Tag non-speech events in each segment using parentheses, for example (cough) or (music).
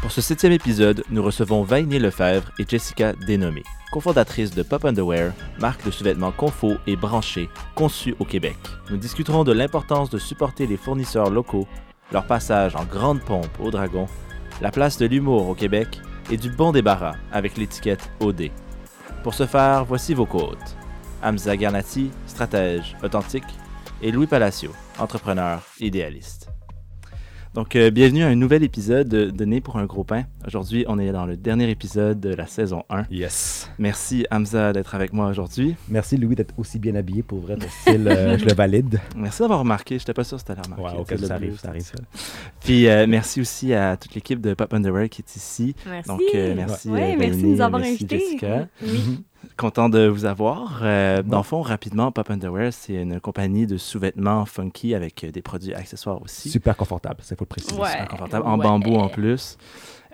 Pour ce septième épisode, nous recevons Vainé Lefebvre et Jessica Dénommé, cofondatrices de Pop Underwear, marque de sous-vêtements confort et branchés conçue au Québec. Nous discuterons de l'importance de supporter les fournisseurs locaux, leur passage en grande pompe au dragon, la place de l'humour au Québec et du bon débarras avec l'étiquette OD. Pour ce faire, voici vos côtes. Hamza Garnati, stratège authentique, et Louis Palacio, entrepreneur idéaliste. Donc, euh, bienvenue à un nouvel épisode de, Né pour un gros pain. Aujourd'hui, on est dans le dernier épisode de la saison 1. Yes. Merci Hamza d'être avec moi aujourd'hui. Merci Louis d'être aussi bien habillé pour vrai. Ton style, euh, je le valide. (laughs) Merci d'avoir remarqué. Je n'étais pas sûr si tu allais remarquer. Ouais, ok, C'est le ça arrive, ça arrive. Puis, euh, merci aussi à toute l'équipe de Pop Underwear qui est ici. Merci. Donc, euh, merci. Ouais, euh, merci de nous avoir merci, invités. Jessica. Oui. Content de vous avoir. Euh, Dans le fond, rapidement, Pop Underwear, c'est une compagnie de sous-vêtements funky avec euh, des produits accessoires aussi. Super confortable, ça faut le préciser. Ouais. super confortable, en Ouais. bambou en plus.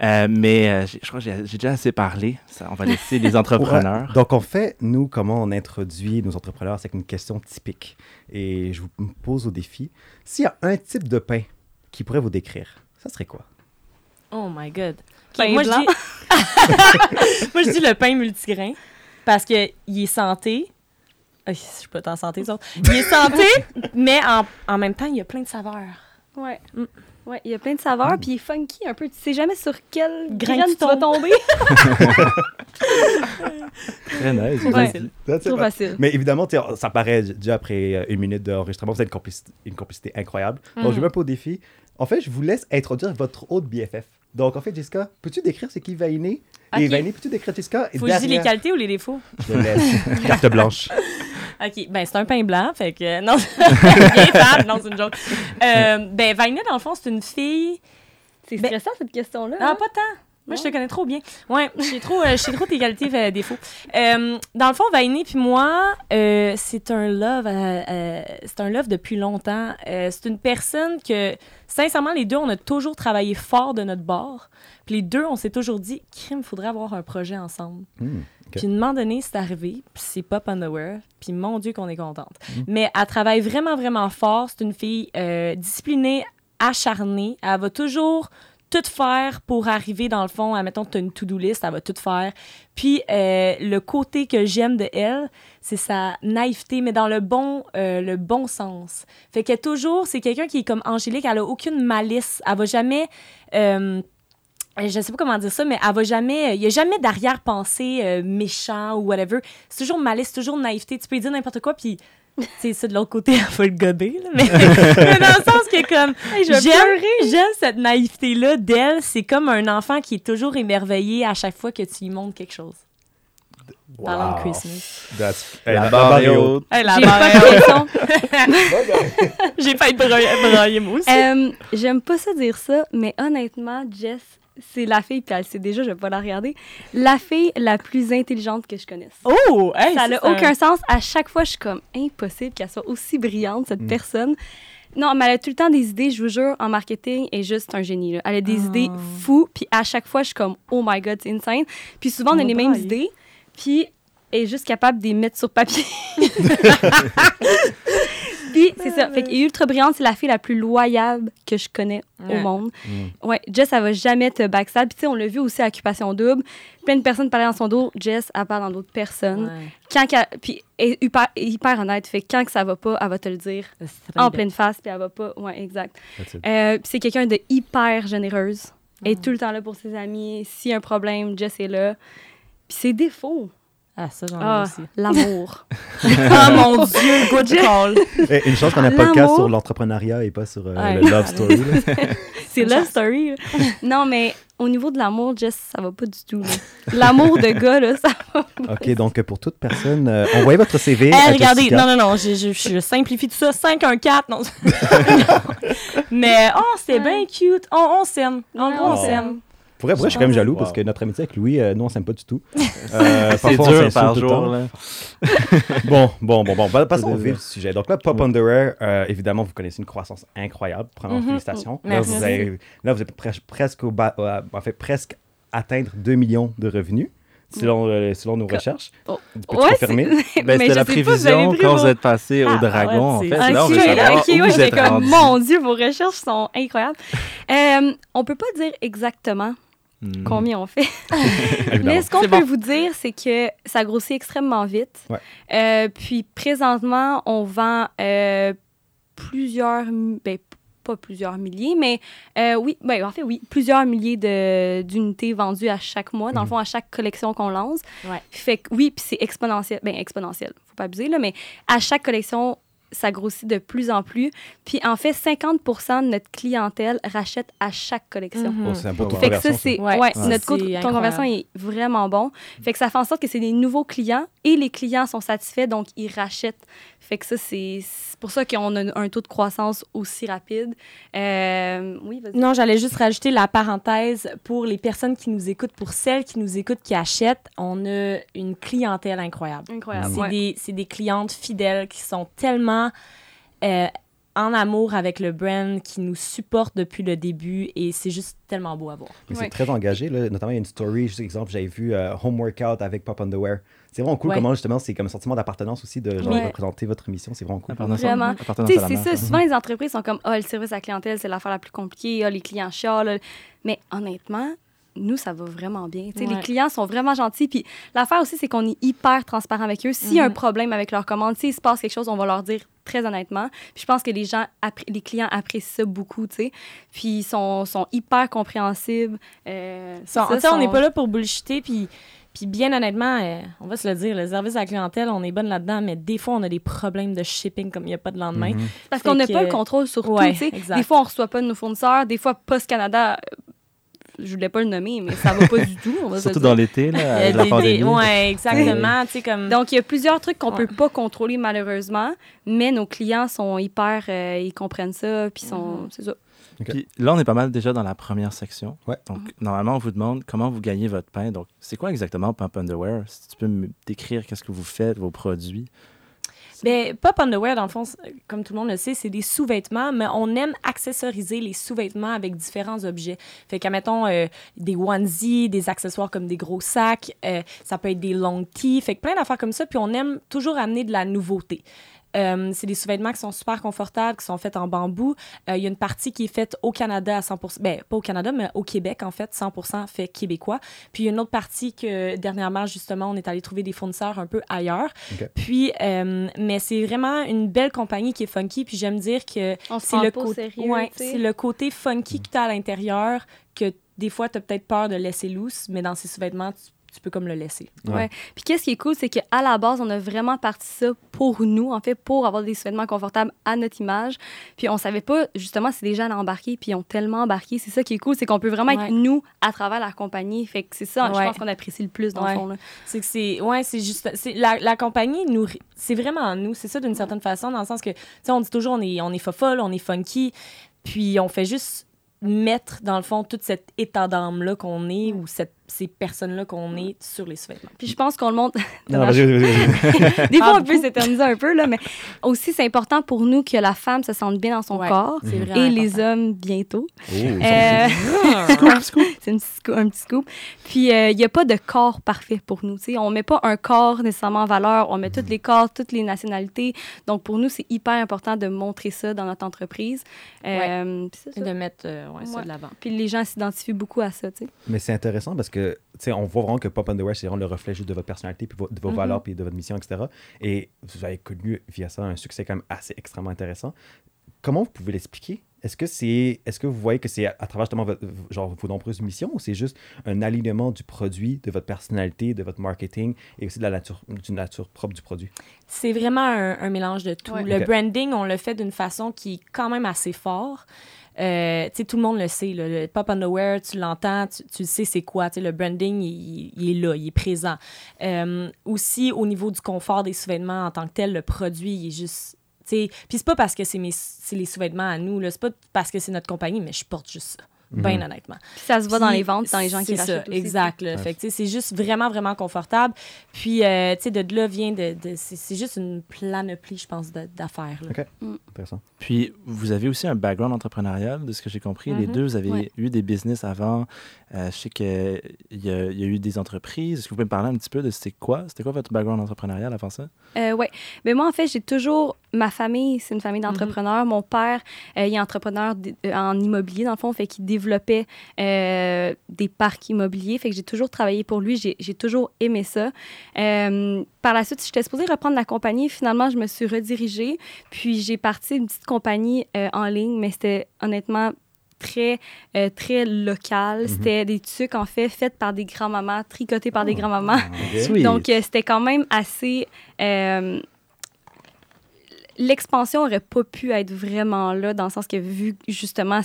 Euh, mais euh, je crois que j'ai déjà assez parlé. Ça, on va laisser les (laughs) entrepreneurs. Ouais. Donc, en fait, nous, comment on introduit nos entrepreneurs, c'est une question typique. Et je vous me pose au défi. S'il y a un type de pain qui pourrait vous décrire, ça serait quoi? Oh my God. Pain moi, je blanc. dis... (laughs) (laughs) moi, je dis le pain multigrain parce qu'il est santé. Je suis pas tant santé, ça. Il est santé, (laughs) mais en, en même temps, il y a plein de saveurs. Ouais. Mm. Ouais, il y a plein de saveurs, puis il est funky un peu. Tu sais jamais sur quel Grain grain tu vas tomber. (laughs) Très nice. Trop Ouais. facile. Trop facile. Mais évidemment, ça paraît déjà après une minute d'enregistrement, vous avez une complicité, une complicité incroyable. Donc, je Mhm. vais un peu au défi. En fait, je vous laisse introduire votre autre BFF. Donc, en fait, Jessica, peux-tu décrire c'est qui Vainé? Et Ok. Vainé, peux-tu décrire Jessica? Et Faut que je dise les derrière- qualités ou les défauts? Je te laisse. (laughs) Carte blanche. OK, ben c'est un pain blanc, fait que... (laughs) Non, bien non, c'est une joke. Euh, ben, Vainet, dans le fond, c'est une fille... C'est Ben- stressant, cette question-là. Ah, hein? pas tant. Moi, je te connais trop bien. Ouais, je sais trop, euh, trop tes qualités et défauts. Euh, dans le fond, Vainé puis moi, euh, c'est un love, euh, euh, c'est un love depuis longtemps. Euh, c'est une personne que, sincèrement, les deux, on a toujours travaillé fort de notre bord. Puis les deux, on s'est toujours dit, crime, faudrait avoir un projet ensemble. Hmm, Puis un moment donné, c'est arrivé, puis c'est Pop Underwear, puis mon Dieu qu'on est contente. Mais elle travaille vraiment, vraiment fort. C'est une fille euh, disciplinée, acharnée. Elle va toujours tout faire pour arriver, dans le fond, admettons que tu as une to-do list, elle va tout faire. Puis euh, le côté que j'aime de elle, c'est sa naïveté, mais dans le bon, euh, le bon sens. Fait que toujours, c'est quelqu'un qui est comme angélique, elle a aucune malice. Elle va jamais... euh, je sais pas comment dire ça, mais elle va jamais. Il y a jamais d'arrière-pensée euh, méchant ou whatever. C'est toujours malice, toujours naïveté. Tu peux lui dire n'importe quoi, puis. C'est ça de l'autre côté, (laughs) elle va le gober, là, mais, (laughs) mais dans le sens que comme Hey, j'aime j'aime cette naïveté là d'elle, c'est comme un enfant qui est toujours émerveillé à chaque fois que tu lui montres quelque chose. Parlant de. Christmas. That's- La barre est haute. Hey, la J'ai barre pas est de haute. pression. (laughs) J'ai failli brailler, brailler moi aussi. Euh, J'aime pas ça dire ça, mais honnêtement, Jess, c'est la fille, puis elle sait déjà, je vais pas la regarder, la fille la plus intelligente que je connaisse. oh, hey, ça n'a aucun sens. À chaque fois, je suis comme impossible qu'elle soit aussi brillante, cette personne. Non, mais elle a tout le temps des idées, je vous jure, en marketing, et juste un génie. là. Elle a des Ah. idées fous, puis à chaque fois, je suis comme, oh my god, c'est insane. Puis souvent, on a va les mêmes idées, puis elle est juste capable de les mettre sur papier. (laughs) (laughs) puis c'est ça. Fait qu'elle est ultra brillante, c'est la fille la plus loyale que je connais Ouais. au monde. Ouais, Jess, elle va jamais te backstab. Puis tu sais, on l'a vu aussi à Occupation Double. Plein de personnes parlaient dans son dos. Jess, elle parle dans d'autres personnes Ouais. quand qu'elle- puis elle est hyper, hyper honnête fait que quand que ça va pas elle va te le dire en pleine face puis elle va pas ouais exact. Euh, puis c'est quelqu'un de hyper généreuse elle est tout le temps là pour ses amis s'il y a un problème Jess est là puis ses défauts Ah, ça, j'en ai ah, aussi. (laughs) l'amour oh mon Dieu, good (laughs) call. Eh, une chance qu'on a podcast sur l'entrepreneuriat et pas sur euh, Ouais. le love story. là. (laughs) c'est love story là. non mais au niveau de l'amour Jess ça va pas du tout là. l'amour de gars là ça va OK, donc pour toute personne, euh, envoyez votre CV. Hey, à regardez, Jessica. non, non, non, je, je, je simplifie tout ça. 5, 1, 4, non. Non. Mais, oh, c'était bien cute. On, on s'aime. En Ouais, gros, on on s'aime. Pour vrai, je suis quand même jaloux Wow. parce que notre amitié avec Louis, euh, nous, on s'aime pas du tout. (laughs) C'est Euh, parfois, on dur par tout jour. Là. (laughs) Bon, bon, bon, bon. pa- Passons au vif du sujet. Donc là, Pop Underwear, euh, évidemment, vous connaissez une croissance incroyable. Premièrement, Mhm. félicitations. Là, vous avez, là, vous êtes pres- presque au bas, euh, en fait, presque atteindre 2 millions de revenus, selon, euh, selon nos recherches. Oh. Peux-tu Ouais, confirmer? c'est- (laughs) Ben, mais c'était je la vous prévision pris quand vos- vous êtes passé au Ah, dragon. ouais, en fait. c'est- Là, on veut Ok, savoir ok, où ouais, vous j'étais êtes comme, mon Dieu, vos recherches sont incroyables. Euh, on peut pas dire exactement Hmm. combien on fait? (laughs) Mais ce qu'on peut bon. vous dire, c'est que ça grossit extrêmement vite. Ouais. Euh, puis présentement, on vend euh, plusieurs, ben, pas plusieurs milliers, mais euh, oui, ben, en fait, oui, plusieurs milliers de- d'unités vendues à chaque mois, dans le Mhm. fond, à chaque collection qu'on lance. Ouais. Fait que oui, puis c'est exponentiel. Ben, exponentiel, faut pas abuser, là, mais à chaque collection, ça grossit de plus en plus. Puis en fait, 50% de notre clientèle rachète à chaque collection. Mhm. Oh, c'est un beau taux de Fait que ça, conversion, ça. c'est. Ouais, notre taux de c'est taux de conversion est vraiment bon. Fait que ça fait en sorte que c'est des nouveaux clients et les clients sont satisfaits, donc ils rachètent. Fait que ça, c'est pour ça qu'on a un taux de croissance aussi rapide. Euh, oui, vas-y. Non, j'allais juste rajouter la parenthèse pour les personnes qui nous écoutent, pour celles qui nous écoutent, qui achètent, on a une clientèle incroyable. Incroyable. C'est ouais. des, c'est des clientes fidèles qui sont tellement euh, en amour avec le brand, qui nous supportent depuis le début et c'est juste tellement beau à voir. Mais Ouais. c'est très engagé. Là. Notamment, il y a une story, juste exemple, j'avais vu euh, Home Workout avec Pop Underwear. C'est vraiment cool Ouais. comment, justement, c'est comme un sentiment d'appartenance aussi de genre, Ouais. représenter votre mission. C'est vraiment cool. Vraiment. c'est ça. Souvent, les entreprises sont comme, ah, le service à la clientèle, c'est l'affaire la plus compliquée. Ah, les clients chialent. Mais honnêtement, nous, ça va vraiment bien. Tu sais, Ouais. Les clients sont vraiment gentils. Puis l'affaire aussi, c'est qu'on est hyper transparent avec eux. S'il y a un Mhm. problème avec leur commande, s'il se passe quelque chose, on va leur dire très honnêtement. Puis je pense que les gens, les clients apprécient ça beaucoup, tu sais. Puis ils sont, sont hyper compréhensibles. Euh, Sont- ça, on n'est sont- pas là pour bullshiter, puis, puis bien honnêtement, euh, on va se le dire, le service à la clientèle, on est bonne là-dedans, mais des fois, on a des problèmes de shipping comme il n'y a pas de lendemain. Mhm. Parce qu'on n'a que- pas le contrôle sur Ouais, tout, tu sais. exact. Des fois, on reçoit pas de nos fournisseurs. Des fois, Post Canada, euh, je voulais pas le nommer, mais ça va pas du tout. On va Surtout dans l'été, là, avec la des- pandémie. ouais, exactement. tu sais, comme... Donc, il y a plusieurs trucs qu'on Ouais. peut pas contrôler malheureusement, mais nos clients sont hyper, euh, ils comprennent ça, puis sont, Mhm. c'est ça. Puis là, on est pas mal déjà dans la première section. Ouais. Donc, normalement, on vous demande comment vous gagnez votre pain. Donc, c'est quoi exactement Pump Underwear? Si tu peux me décrire qu'est-ce que vous faites, vos produits. Ben, Pop Underwear, dans le fond, comme tout le monde le sait, c'est des sous-vêtements, mais on aime accessoriser les sous-vêtements avec différents objets. Fait qu'à, mettons, euh, des onesies, des accessoires comme des gros sacs, euh, ça peut être des long tees, fait que plein d'affaires comme ça, puis on aime toujours amener de la nouveauté. Euh, c'est des sous-vêtements qui sont super confortables, qui sont faits en bambou. Euh, Il y a une partie qui est faite au Canada à 100% ben pas au Canada, mais au Québec, en fait, 100% fait québécois. Puis il y a une autre partie que dernièrement, justement, on est allé trouver des fournisseurs un peu ailleurs. Puis, euh, mais c'est vraiment une belle compagnie qui est funky. Puis j'aime dire que c'est le, côté- ouais, c'est le côté funky que tu as à l'intérieur que des fois, tu as peut-être peur de laisser loose, mais dans ces sous-vêtements, tu, tu peux comme le laisser. Ouais. Ouais. Puis qu'est-ce qui est cool, c'est qu'à la base, on a vraiment parti ça pour nous, en fait, pour avoir des vêtements confortables à notre image. Puis on savait pas, justement, si des gens allaient embarquer, puis ils ont tellement embarqué. C'est ça qui est cool, c'est qu'on peut vraiment Ouais. être nous à travers la compagnie. Fait que c'est ça, je pense qu'on apprécie le plus, dans Ouais. le fond. là. C'est que c'est. Ouais, c'est juste. c'est La, la compagnie, nous, c'est vraiment nous. C'est ça d'une certaine façon, dans le sens que, tu sais, on dit toujours, on est, on est fofolle, on est funky, puis on fait juste mettre, dans le fond, tout cet état d'âme-là qu'on est, ou cette, ces personnes-là qu'on est sur les sous-vêtements. Puis je pense qu'on le montre. Non, non, vas-y, vas-y, vas-y. (laughs) Des fois, Ah, on peut s'éterniser un peu, là, mais aussi, c'est important pour nous que la femme se sente bien dans son Ouais, corps Mhm. et les hommes bientôt. Oh, Euh, (laughs) (laughs) c'est une petite un petit scoop. Puis, euh, il n'y a pas de corps parfait pour nous. tu sais. On ne met pas un corps nécessairement en valeur. On met tous les corps, toutes les nationalités. Donc, pour nous, c'est hyper important de montrer ça dans notre entreprise. Euh, Et de mettre euh, ouais, ça Ouais. de l'avant. Puis les gens s'identifient beaucoup à ça. tu sais. Mais c'est intéressant parce que, tu sais, on voit vraiment que Pop Underwear, c'est vraiment le reflet juste de votre personnalité, puis vo- de vos Mhm. valeurs, puis de votre mission, etc. Et vous avez connu via ça un succès quand même assez extrêmement intéressant. Comment vous pouvez l'expliquer? Est-ce que c'est, est-ce que vous voyez que c'est à, à travers justement votre- genre, vos nombreuses missions ou c'est juste un alignement du produit, de votre personnalité, de votre marketing et aussi de la nature, du nature propre du produit? C'est vraiment un, un mélange de tout. Ouais. Le branding, on le fait d'une façon qui est quand même assez fort. Euh, tout le monde le sait. le pop underwear, tu l'entends, tu, tu sais c'est quoi. Le branding, il, il est là, il est présent. Euh, aussi, au niveau du confort des sous-vêtements en tant que tel, le produit, il est juste... Puis c'est pas parce que c'est les sous-vêtements à nous, c'est pas parce que c'est notre compagnie, mais je porte juste ça. Bien Mhm. honnêtement. Puis ça se voit dans les ventes, dans les gens qui rachètent aussi. Exact. là. Ouais. Fait que, tu sais, c'est juste vraiment, vraiment confortable. Puis, euh, tu sais, de là vient de. de- c'est c'est juste une planoplie, je pense, de- d'affaires. là. Ok. Mm. Intéressant. Puis, vous avez aussi un background entrepreneurial, de ce que j'ai compris. Les Mhm. deux, vous avez Ouais. eu des business avant. Euh, je sais qu'il y, y a eu des entreprises. Est-ce que vous pouvez me parler un petit peu de c'était quoi? C'était quoi votre background entrepreneurial avant ça? Euh, oui. Mais moi, en fait, j'ai toujours. Ma famille, c'est une famille d'entrepreneurs. Mon père, euh, il est entrepreneur euh, en immobilier, dans le fond, fait qu'il développait euh, des parcs immobiliers. Fait que j'ai toujours travaillé pour lui. J'ai toujours aimé ça. Euh, par la suite, j'étais supposée reprendre la compagnie. Finalement, je me suis redirigée. Puis j'ai parti une petite compagnie euh, en ligne, mais c'était honnêtement très, euh, très local. Mhm. C'était des trucs, en fait, faits par des grands-mamans, tricotés par des grands-mamans. Ok. (laughs) Sweet. Donc, euh, c'était quand même assez. euh, L'expansion aurait pas pu être vraiment là, dans le sens que, vu justement,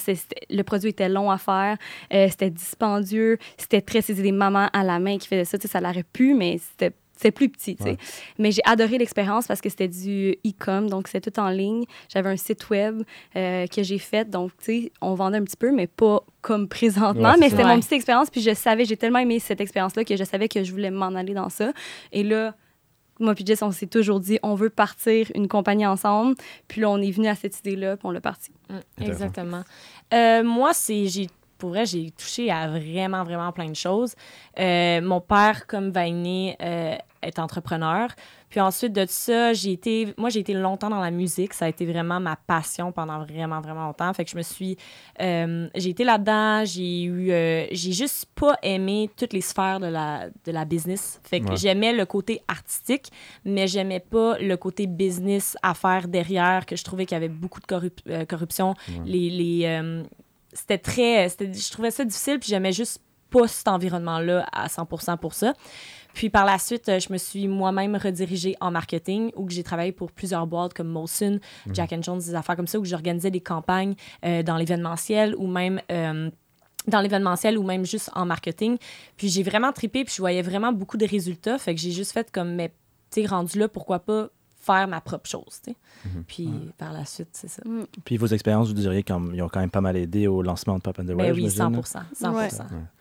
le produit était long à faire, c'était dispendieux, c'était très. C'était des mamans à la main qui faisaient ça, ça l'aurait pu, mais c'était. C'était plus petit, tu sais. Ouais. Mais j'ai adoré l'expérience parce que c'était du e-com, donc c'était tout en ligne. J'avais un site web euh, que j'ai fait, donc, tu sais, on vendait un petit peu, mais pas comme présentement. Ouais, mais c'était Ouais. mon petite expérience, puis je savais, j'ai tellement aimé cette expérience-là que je savais que je voulais m'en aller dans ça. Et là, moi puis Jess, on s'est toujours dit, on veut partir une compagnie ensemble. Puis là, on est venu à cette idée-là, puis on l'a parti. Mm, exactement. Euh, moi, c'est. j'ai pour vrai, j'ai touché à vraiment, vraiment plein de choses. Euh, mon père, comme Vainé, euh, est entrepreneur. Puis ensuite de ça, j'ai été, moi, j'ai été longtemps dans la musique. Ça a été vraiment ma passion pendant vraiment, vraiment longtemps. Fait que je me suis, euh, j'ai été là-dedans. J'ai eu, euh, j'ai juste pas aimé toutes les sphères de la, de la business. Fait que Ouais. j'aimais le côté artistique, mais j'aimais pas le côté business à faire derrière, que je trouvais qu'il y avait beaucoup de corrup- euh, corruption. Les, les, c'était très, c'était- je trouvais ça difficile, puis j'aimais juste pas cet environnement-là à 100% pour ça. Puis par la suite, euh, je me suis moi-même redirigée en marketing, où j'ai travaillé pour plusieurs boîtes comme Molson, Jack and Jones, des affaires comme ça, où j'organisais des campagnes euh, dans l'événementiel ou même euh, dans l'événementiel ou même juste en marketing. Puis j'ai vraiment trippé, puis je voyais vraiment beaucoup de résultats. Fait que j'ai juste fait comme, mais tu rendu là, pourquoi pas faire ma propre chose, tu sais. Puis par la suite, c'est ça. Puis vos expériences, vous diriez qu'ils ont quand même pas mal aidé au lancement de Pop and the Ben Way, oui, j'imagine, 100 là? 100 Ouais. Ouais.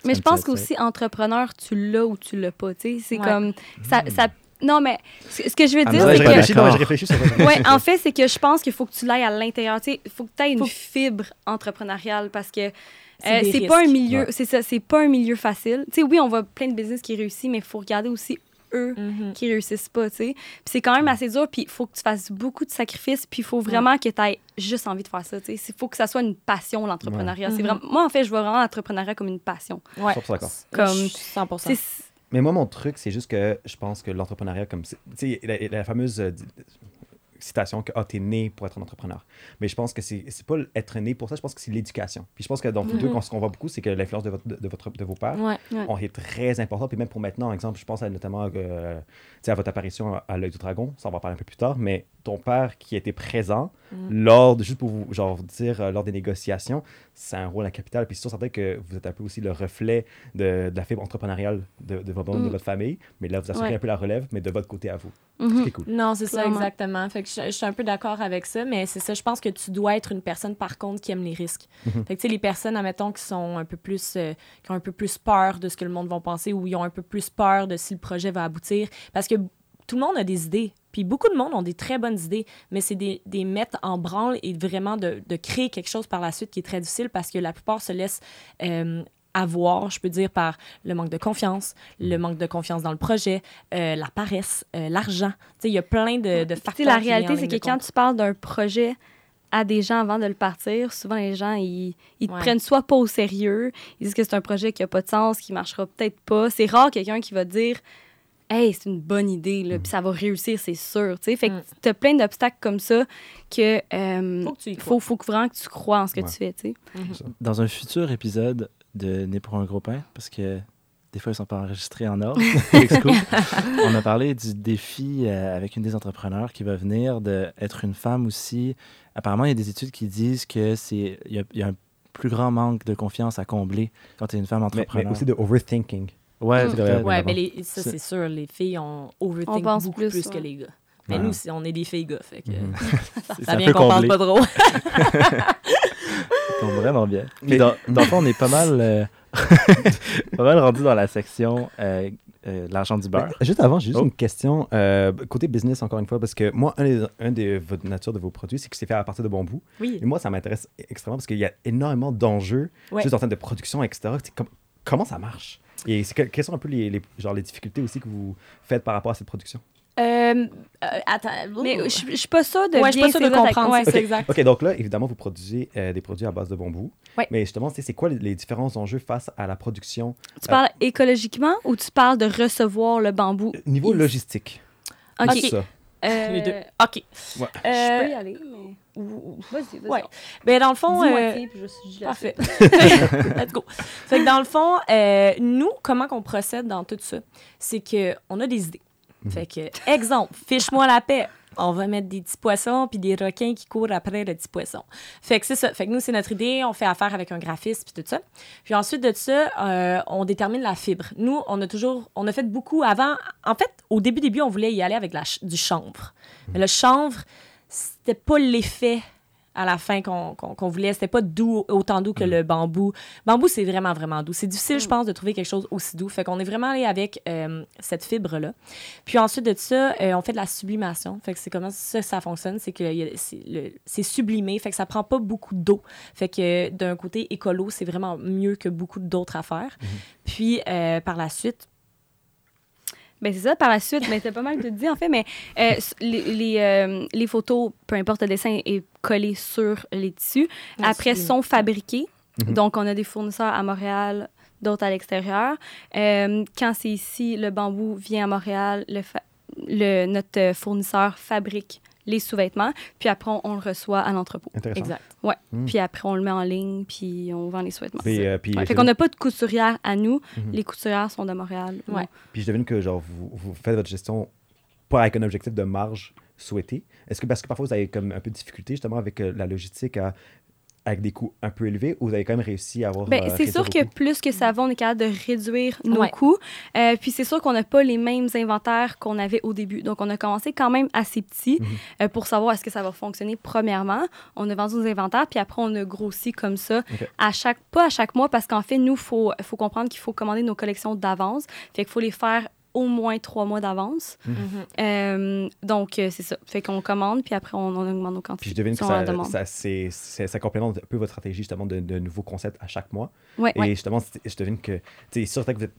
Mais je pense qu'aussi, entrepreneur, tu l'as ou tu l'as pas, tu sais. C'est Ouais. comme... Ça, ça- non, mais ce que je veux Ah, dire, je c'est que... réfléchis, non, je réfléchis sur votre Ouais, en fait, c'est que je pense qu'il faut que tu l'ailles à l'intérieur. Tu sais, il faut que tu aies une Faut- fibre entrepreneuriale parce que C'est euh, pas un milieu, Ouais. c'est ça, c'est pas un milieu facile. Tu sais, oui, on voit plein de business qui réussissent, mais il faut regarder aussi eux Mhm. qui réussissent pas, tu sais. Puis c'est quand même assez dur, puis il faut que tu fasses beaucoup de sacrifices, puis il faut vraiment que tu aies juste envie de faire ça, tu sais. Il faut que ça soit une passion, l'entrepreneuriat. C'est Mhm. vraiment... Moi, en fait, je vois vraiment l'entrepreneuriat comme une passion. Ouais. 100% d'accord. Comme- Je suis 100 C'est- Mais moi, mon truc, c'est juste que je pense que l'entrepreneuriat, comme. c'est- Tu sais, la, la fameuse euh, citation que ah, t'es né pour être un entrepreneur. Mais je pense que c'est c'est pas être né pour ça, je pense que c'est l'éducation. Puis je pense que dans vous deux, ce qu'on voit beaucoup, c'est que l'influence de, votre, de, votre, de vos pères Ouais. Ouais. on est très important. Puis même pour maintenant, exemple, je pense à, notamment euh, à votre apparition à, à l'œil du dragon, ça on va en parler un peu plus tard, mais ton père qui était présent Mm. lors, de, juste pour vous genre, dire, euh, lors des négociations, c'est un rôle à capital. Puis c'est sûr certain que vous êtes un peu aussi le reflet de, de la fibre entrepreneuriale de, de, votre, de Mm. votre famille, mais là, vous assurez Ouais. un peu la relève, mais de votre côté à vous. Mhm. Ce qui est cool. Non, c'est ça, exactement. Fait que je, je suis un peu d'accord avec ça, mais c'est ça. Je pense que tu dois être une personne, par contre, qui aime les risques. Mhm. Fait que, tu sais, les personnes, admettons, qui sont un peu plus... euh, qui ont un peu plus peur de ce que le monde va penser ou ils ont un peu plus peur de si le projet va aboutir. Parce que tout le monde a des idées. Puis beaucoup de monde ont des très bonnes idées, mais c'est des, des mettre en branle et vraiment de, de créer quelque chose par la suite qui est très difficile parce que la plupart se laissent euh, avoir, je peux dire, par le manque de confiance, le manque de confiance dans le projet, euh, la paresse, euh, l'argent. Tu sais, il y a plein de, de Tu facteurs. sais, la réalité, c'est que quand tu parles d'un projet à des gens avant de le partir, souvent les gens, ils, ils te prennent soit pas au sérieux, ils disent que c'est un projet qui a pas de sens, qui marchera peut-être pas. C'est rare quelqu'un qui va te dire Hey, c'est une bonne idée, là, puis ça va réussir, c'est sûr. Tu sais, fait que Mm. t'as plein d'obstacles comme ça que euh, Faut que tu y faut, faut que vraiment que tu crois en ce que Ouais. tu fais. Tu sais. Mhm. Dans un futur épisode de Né pour un gros pain, parce que des fois, ils sont pas enregistrés en ordre, (laughs) (laughs) on a parlé du défi euh, avec une des entrepreneurs qui va venir d'être une femme aussi. Apparemment, il y a des études qui disent que c'est il y a, il y a un plus grand manque de confiance à combler quand tu es une femme Mais, entrepreneur. mais aussi de overthinking. Ouais, Mm. vrai. Ouais, mais les- ça, C'est- sûr, les filles, on overthink On pense beaucoup plus, plus, ouais. que les gars. Mais Ouais. nous, on est des filles gars, fait que Mhm. (laughs) C'est ça vient qu'on parle pas trop. tombe (laughs) vraiment bien. Mais- Dans, dans le fond, on est pas mal, euh, (laughs) pas mal rendu dans la section euh, euh, de l'argent du beurre. Juste avant, j'ai juste Oh. une question. euh, côté business, encore une fois, parce que moi, un des, un des votre nature de vos produits, c'est que c'est fait à partir de bambou. Oui. Et moi, ça m'intéresse extrêmement parce qu'il y a énormément d'enjeux, Ouais. juste en termes de production, etc. Comme- comment ça marche? Et c'est que- quelles sont un peu les, les- genre, les difficultés aussi que vous faites par rapport à cette production? Euh, euh, attends. Mais je je suis pas sûre de ouais, je suis bien pas sûre de comprendre. ouais. c'est Ok. exact. OK, donc là, évidemment, vous produisez euh, des produits à base de bambou. Ouais. Mais justement, c'est quoi les, les différents enjeux face à la production Tu parles écologiquement ou tu parles de recevoir le bambou? niveau Il- logistique? OK. Euh, Les deux. OK. Ouais. Je peux y aller, mais... ou- Vas-y, vas-y. Ouais. ben, dans le fond. Euh, moitié, puis je suis je Parfait. (laughs) Let's go. Fait que dans le fond, euh, nous, comment qu'on procède dans tout ça? C'est qu'on a des idées. Fait que, exemple, fiche-moi la paix. On va mettre des petits poissons puis des requins qui courent après le petit poisson. Fait que c'est ça. Fait que nous, c'est notre idée. On fait affaire avec un graphiste puis tout ça. Puis ensuite de ça, euh, on détermine la fibre. Nous, on a toujours, on a fait beaucoup avant. En fait, au début, début, on voulait y aller avec la ch- du chanvre. Mais le chanvre, c'était pas l'effet à la fin qu'on qu'on- qu'on voulait. C'était pas doux, autant doux que le bambou. Bambou, c'est vraiment, vraiment doux. C'est difficile, je pense, de trouver quelque chose aussi doux. Fait qu'on est vraiment allé avec euh, cette fibre-là. Puis ensuite de ça, euh, on fait de la sublimation. Fait que c'est comment ça, ça fonctionne. C'est que c'est sublimé. Fait que ça prend pas beaucoup d'eau. Fait que d'un côté écolo, c'est vraiment mieux que beaucoup d'autres affaires. Puis euh, par la suite, Ben, c'est ça, par la suite, mais t'as pas mal de dit, en fait, mais euh, les, les, euh, les photos, peu importe le dessin, est collé sur les tissus. Ouais, Après, sublimé. sont fabriqués. Mhm. Donc, on a des fournisseurs à Montréal, d'autres à l'extérieur. Euh, quand c'est ici, le bambou vient à Montréal, le fa- le, notre fournisseur fabrique les sous-vêtements, puis après, on, on le reçoit à l'entrepôt. Intéressant. exact. Mm. Puis après, on le met en ligne, puis on vend les sous-vêtements. Puis, euh, Ouais, fait qu'on n'a pas de couturière à nous. Mhm. Les couturières sont de Montréal. Ouais. puis je devine que genre, vous, vous faites votre gestion pas avec un objectif de marge souhaité. Est-ce que parce que parfois vous avez comme un peu de difficulté justement avec euh, la logistique à- avec des coûts un peu élevés ou vous avez quand même réussi à avoir. Ben, euh, c'est sûr que coûts? plus que ça va, on est capable de réduire nos Ouais. coûts. Euh, puis c'est sûr qu'on n'a pas les mêmes inventaires qu'on avait au début. Donc, on a commencé quand même assez petit Mhm. euh, pour savoir est-ce que ça va fonctionner. Premièrement, on a vendu nos inventaires, puis après, on a grossi comme ça. À chaque, pas à chaque mois, parce qu'en fait, nous, il faut, faut comprendre qu'il faut commander nos collections d'avance. Fait qu'il faut les faire au moins trois mois d'avance. Mhm. Euh, donc, euh, c'est ça. Fait qu'on commande, puis après, on, on augmente nos quantités. Puis je devine que ça, ça, complémente un peu votre stratégie justement de, de nouveaux concepts à chaque mois. Ouais, Et ouais. justement, je devine que, tu sais, sûr que vous êtes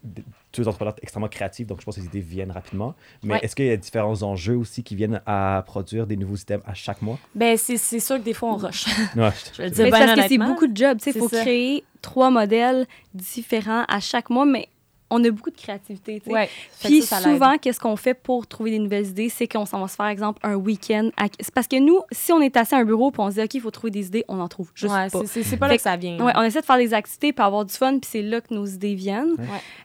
tous les entrepreneurs extrêmement créatifs, donc je pense que les idées viennent rapidement. Mais Ouais. est-ce qu'il y a différents enjeux aussi qui viennent à produire des nouveaux items à chaque mois? Ben, c'est c'est sûr que des fois, on rush. Ouais, (laughs) Je le dire Mais bien parce que c'est beaucoup de jobs. Il faut ça. créer trois modèles différents à chaque mois, mais on a beaucoup de créativité. tu sais. Ouais. Puis ça, ça l'aide. souvent, qu'est-ce qu'on fait pour trouver des nouvelles idées? C'est qu'on s'en va se faire, exemple, un week-end. à- C'est parce que nous, si on est assis à un bureau et on se dit, OK, il faut trouver des idées, on en trouve juste Ouais, pas. c'est- pas Fait là que- ça vient. Ouais, on essaie de faire des activités pour avoir du fun, puis c'est là que nos idées viennent.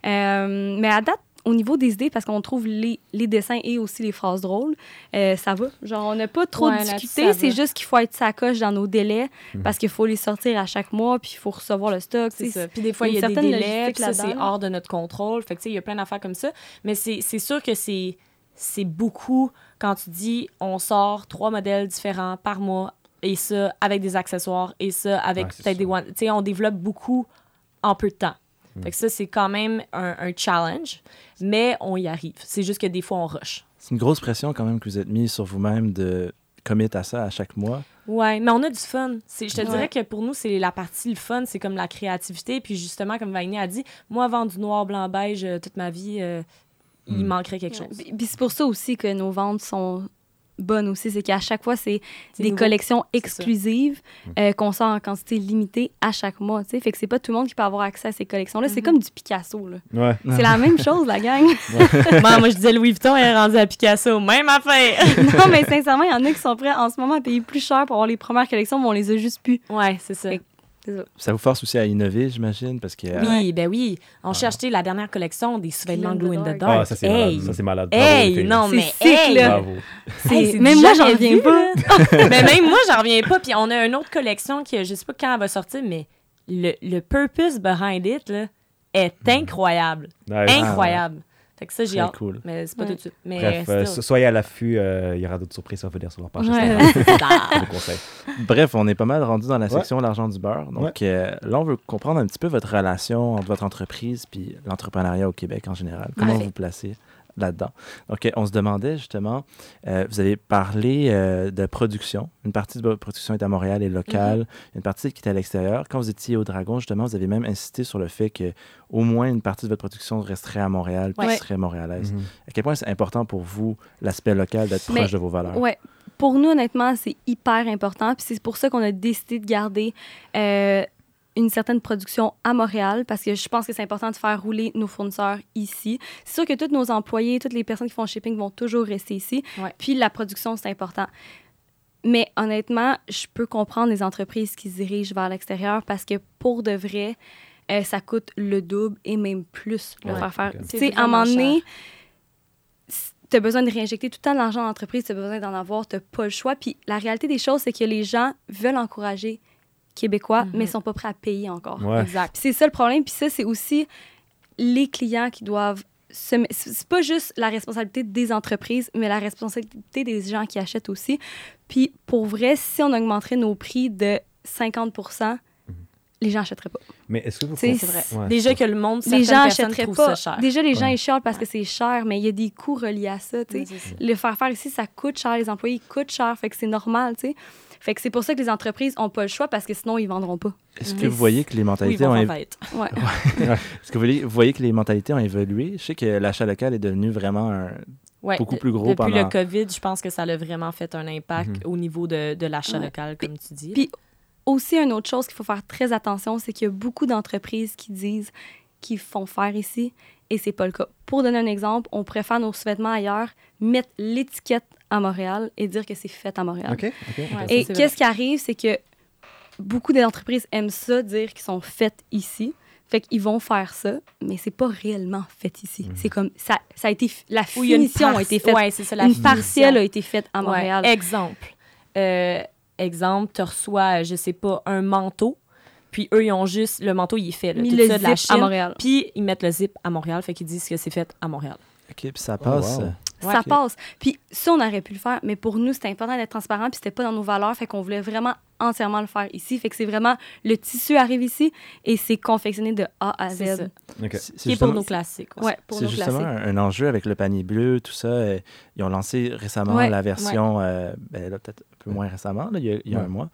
Euh, mais à date, au niveau des idées, parce qu'on trouve les, les dessins et aussi les phrases drôles, euh, ça va. Genre, on n'a pas trop Ouais, discuté. C'est juste qu'il faut être sacoche dans nos délais Mhm. parce qu'il faut les sortir à chaque mois, puis il faut recevoir le stock. C'est ça. Puis des fois, il y y a des délais, puis ça, c'est hors de notre contrôle. Fait que, tu sais, il y a plein d'affaires comme ça. Mais c'est c'est sûr que c'est c'est beaucoup quand tu dis on sort trois modèles différents par mois et ça avec des accessoires et ça avec Ouais, c'est peut-être des ça. one. Tu sais, on développe beaucoup en peu de temps. Fait que ça, c'est quand même un, un challenge, mais on y arrive. C'est juste que des fois, on rush. C'est une grosse pression quand même que vous êtes mis sur vous-même de commit à ça à chaque mois. Ouais, mais on a du fun. C'est- Je te Ouais. dirais que pour nous, c'est la partie le fun, c'est comme la créativité. Puis justement, comme Vainé a dit, moi, vendre du noir, blanc, beige euh, toute ma vie, euh, il Mm. manquerait quelque chose. Puis c'est pour ça aussi que nos ventes sont bonnes aussi. C'est qu'à chaque fois, c'est des nouveau. collections exclusives euh, qu'on sort en quantité limitée à chaque mois. tu sais. Fait que c'est pas tout le monde qui peut avoir accès à ces collections-là. C'est Mhm. comme du Picasso. là. Ouais. C'est la même chose, la gang. (laughs) (laughs) moi, moi, je disais Louis Vuitton est rendu à Picasso. Même affaire. (laughs) non, mais sincèrement, il y en a qui sont prêts en ce moment à payer plus cher pour avoir les premières collections, mais on les a juste plus. ouais, c'est ça. Fait ça. Ça vous force aussi à innover, j'imagine, parce que... euh, Oui, ben oui. On cherche tu sais, la dernière collection des sous-vêtements Glow Glow in the dark. Ah, ça c'est hey. malade. Ça c'est malade. Bravo, les Hey, non, mais sick, hey. Bravo. Même moi, j'en reviens pas. (laughs) mais même moi, j'en reviens pas. Puis on a une autre collection qui, je sais pas quand elle va sortir, mais le, le purpose behind it là, est incroyable. Nice. Incroyable. Fait que ça, j'ai Très hâte. cool. Mais c'est pas Ouais. tout de suite. Mais Bref, euh, soyez à l'affût, euh, il y aura d'autres surprises à venir sur leur page. Ouais. (laughs) Instagram. Ah. Je vous conseille. Bref, on est pas mal rendu dans la Ouais. section l'argent du beurre. Donc euh, là, on veut comprendre un petit peu votre relation entre votre entreprise puis l'entrepreneuriat au Québec en général. Comment vous placez là-dedans? Donc, on se demandait justement, euh, vous avez parlé euh, de production. Une partie de votre production est à Montréal et locale. Mm-hmm. Une partie qui est à l'extérieur. Quand vous étiez au Dragon, justement, vous avez même insisté sur le fait que au moins une partie de votre production resterait à Montréal puis Ouais. serait montréalaise. Mhm. À quel point c'est important pour vous l'aspect local d'être Mais- proche de vos valeurs? Ouais. Pour nous, honnêtement, c'est hyper important. Puis c'est pour ça qu'on a décidé de garder euh, une certaine production à Montréal parce que je pense que c'est important de faire rouler nos fournisseurs ici. C'est sûr que tous nos employés, toutes les personnes qui font le shipping vont toujours rester ici. Ouais. Puis la production, c'est important. Mais honnêtement, je peux comprendre les entreprises qui se dirigent vers l'extérieur parce que pour de vrai, euh, ça coûte le double et même plus le Ouais, faire faire. Tu C'est sais, à un moment donné, tu as besoin de réinjecter tout le temps de l'argent dans l'entreprise, tu as besoin d'en avoir, tu n'as pas le choix. Puis la réalité des choses, c'est que les gens veulent encourager Québécois, Mhm. mais ils sont pas prêts à payer encore. Ouais. Exact. Puis c'est ça le problème. Puis ça, c'est aussi les clients qui doivent se... C'est pas juste la responsabilité des entreprises, mais la responsabilité des gens qui achètent aussi. Puis pour vrai, si on augmenterait nos prix de 50% les gens achèteraient pas. Mais est-ce que vous C'est- C'est vrai. Ouais, Déjà que le monde, les gens achèteraient pas. ça cher. Déjà, les gens, Ouais. ils chialent parce que c'est cher, mais il y a des coûts reliés à ça. Le faire faire ici, ça coûte cher. Les employés ils coûtent cher. Fait que c'est normal, tu sais. Fait que c'est pour ça que les entreprises n'ont pas le choix parce que sinon, ils vendront pas. Est-ce Mhm. que vous voyez que les mentalités ont en évo- fête. Ouais. (laughs) (laughs) Est-ce que vous voyez, vous voyez que les mentalités ont évolué? Je sais que l'achat local est devenu vraiment un... Ouais, Beaucoup plus gros Depuis pendant- le COVID, je pense que ça a vraiment fait un impact Mhm. au niveau de, de l'achat Ouais. local, comme tu dis. Puis aussi, une autre chose qu'il faut faire très attention, c'est qu'il y a beaucoup d'entreprises qui disent qu'ils font faire ici et c'est pas le cas. Pour donner un exemple, on préfère nos sous-vêtements ailleurs, mettre l'étiquette à Montréal et dire que c'est fait à Montréal. OK, OK. Ouais. Et qu'est-ce qui arrive, c'est que beaucoup d'entreprises aiment ça, dire qu'ils sont faites ici. Fait qu'ils vont faire ça, mais c'est pas réellement fait ici. C'est comme ça, ça a été la a finition a été faite. Ouais, c'est ça, la une finition. partielle a été faite à Ouais. Montréal. Exemple. Euh, exemple, tu reçois, je sais pas, un manteau, puis eux, ils ont juste, le manteau, il est fait, là, tout le ça de la zip à Chine, Montréal. puis ils mettent le zip à Montréal, fait qu'ils disent que c'est fait à Montréal. OK, puis ça passe. wow. Ouais. ça passe. Puis ça, on aurait pu le faire, mais pour nous, c'était important d'être transparent, puis c'était pas dans nos valeurs, fait qu'on voulait vraiment entièrement le faire ici. Fait que c'est vraiment, le tissu arrive ici et c'est confectionné de A à C'est ça. Z. C'est Qui est pour nos classiques. ouais. Pour C'est nos justement classiques. un, un enjeu avec le panier bleu, tout ça. euh, ils ont lancé récemment Ouais, la version, euh, ben là, peut-être un peu moins récemment, là, il y a, il y a Ouais. un mois,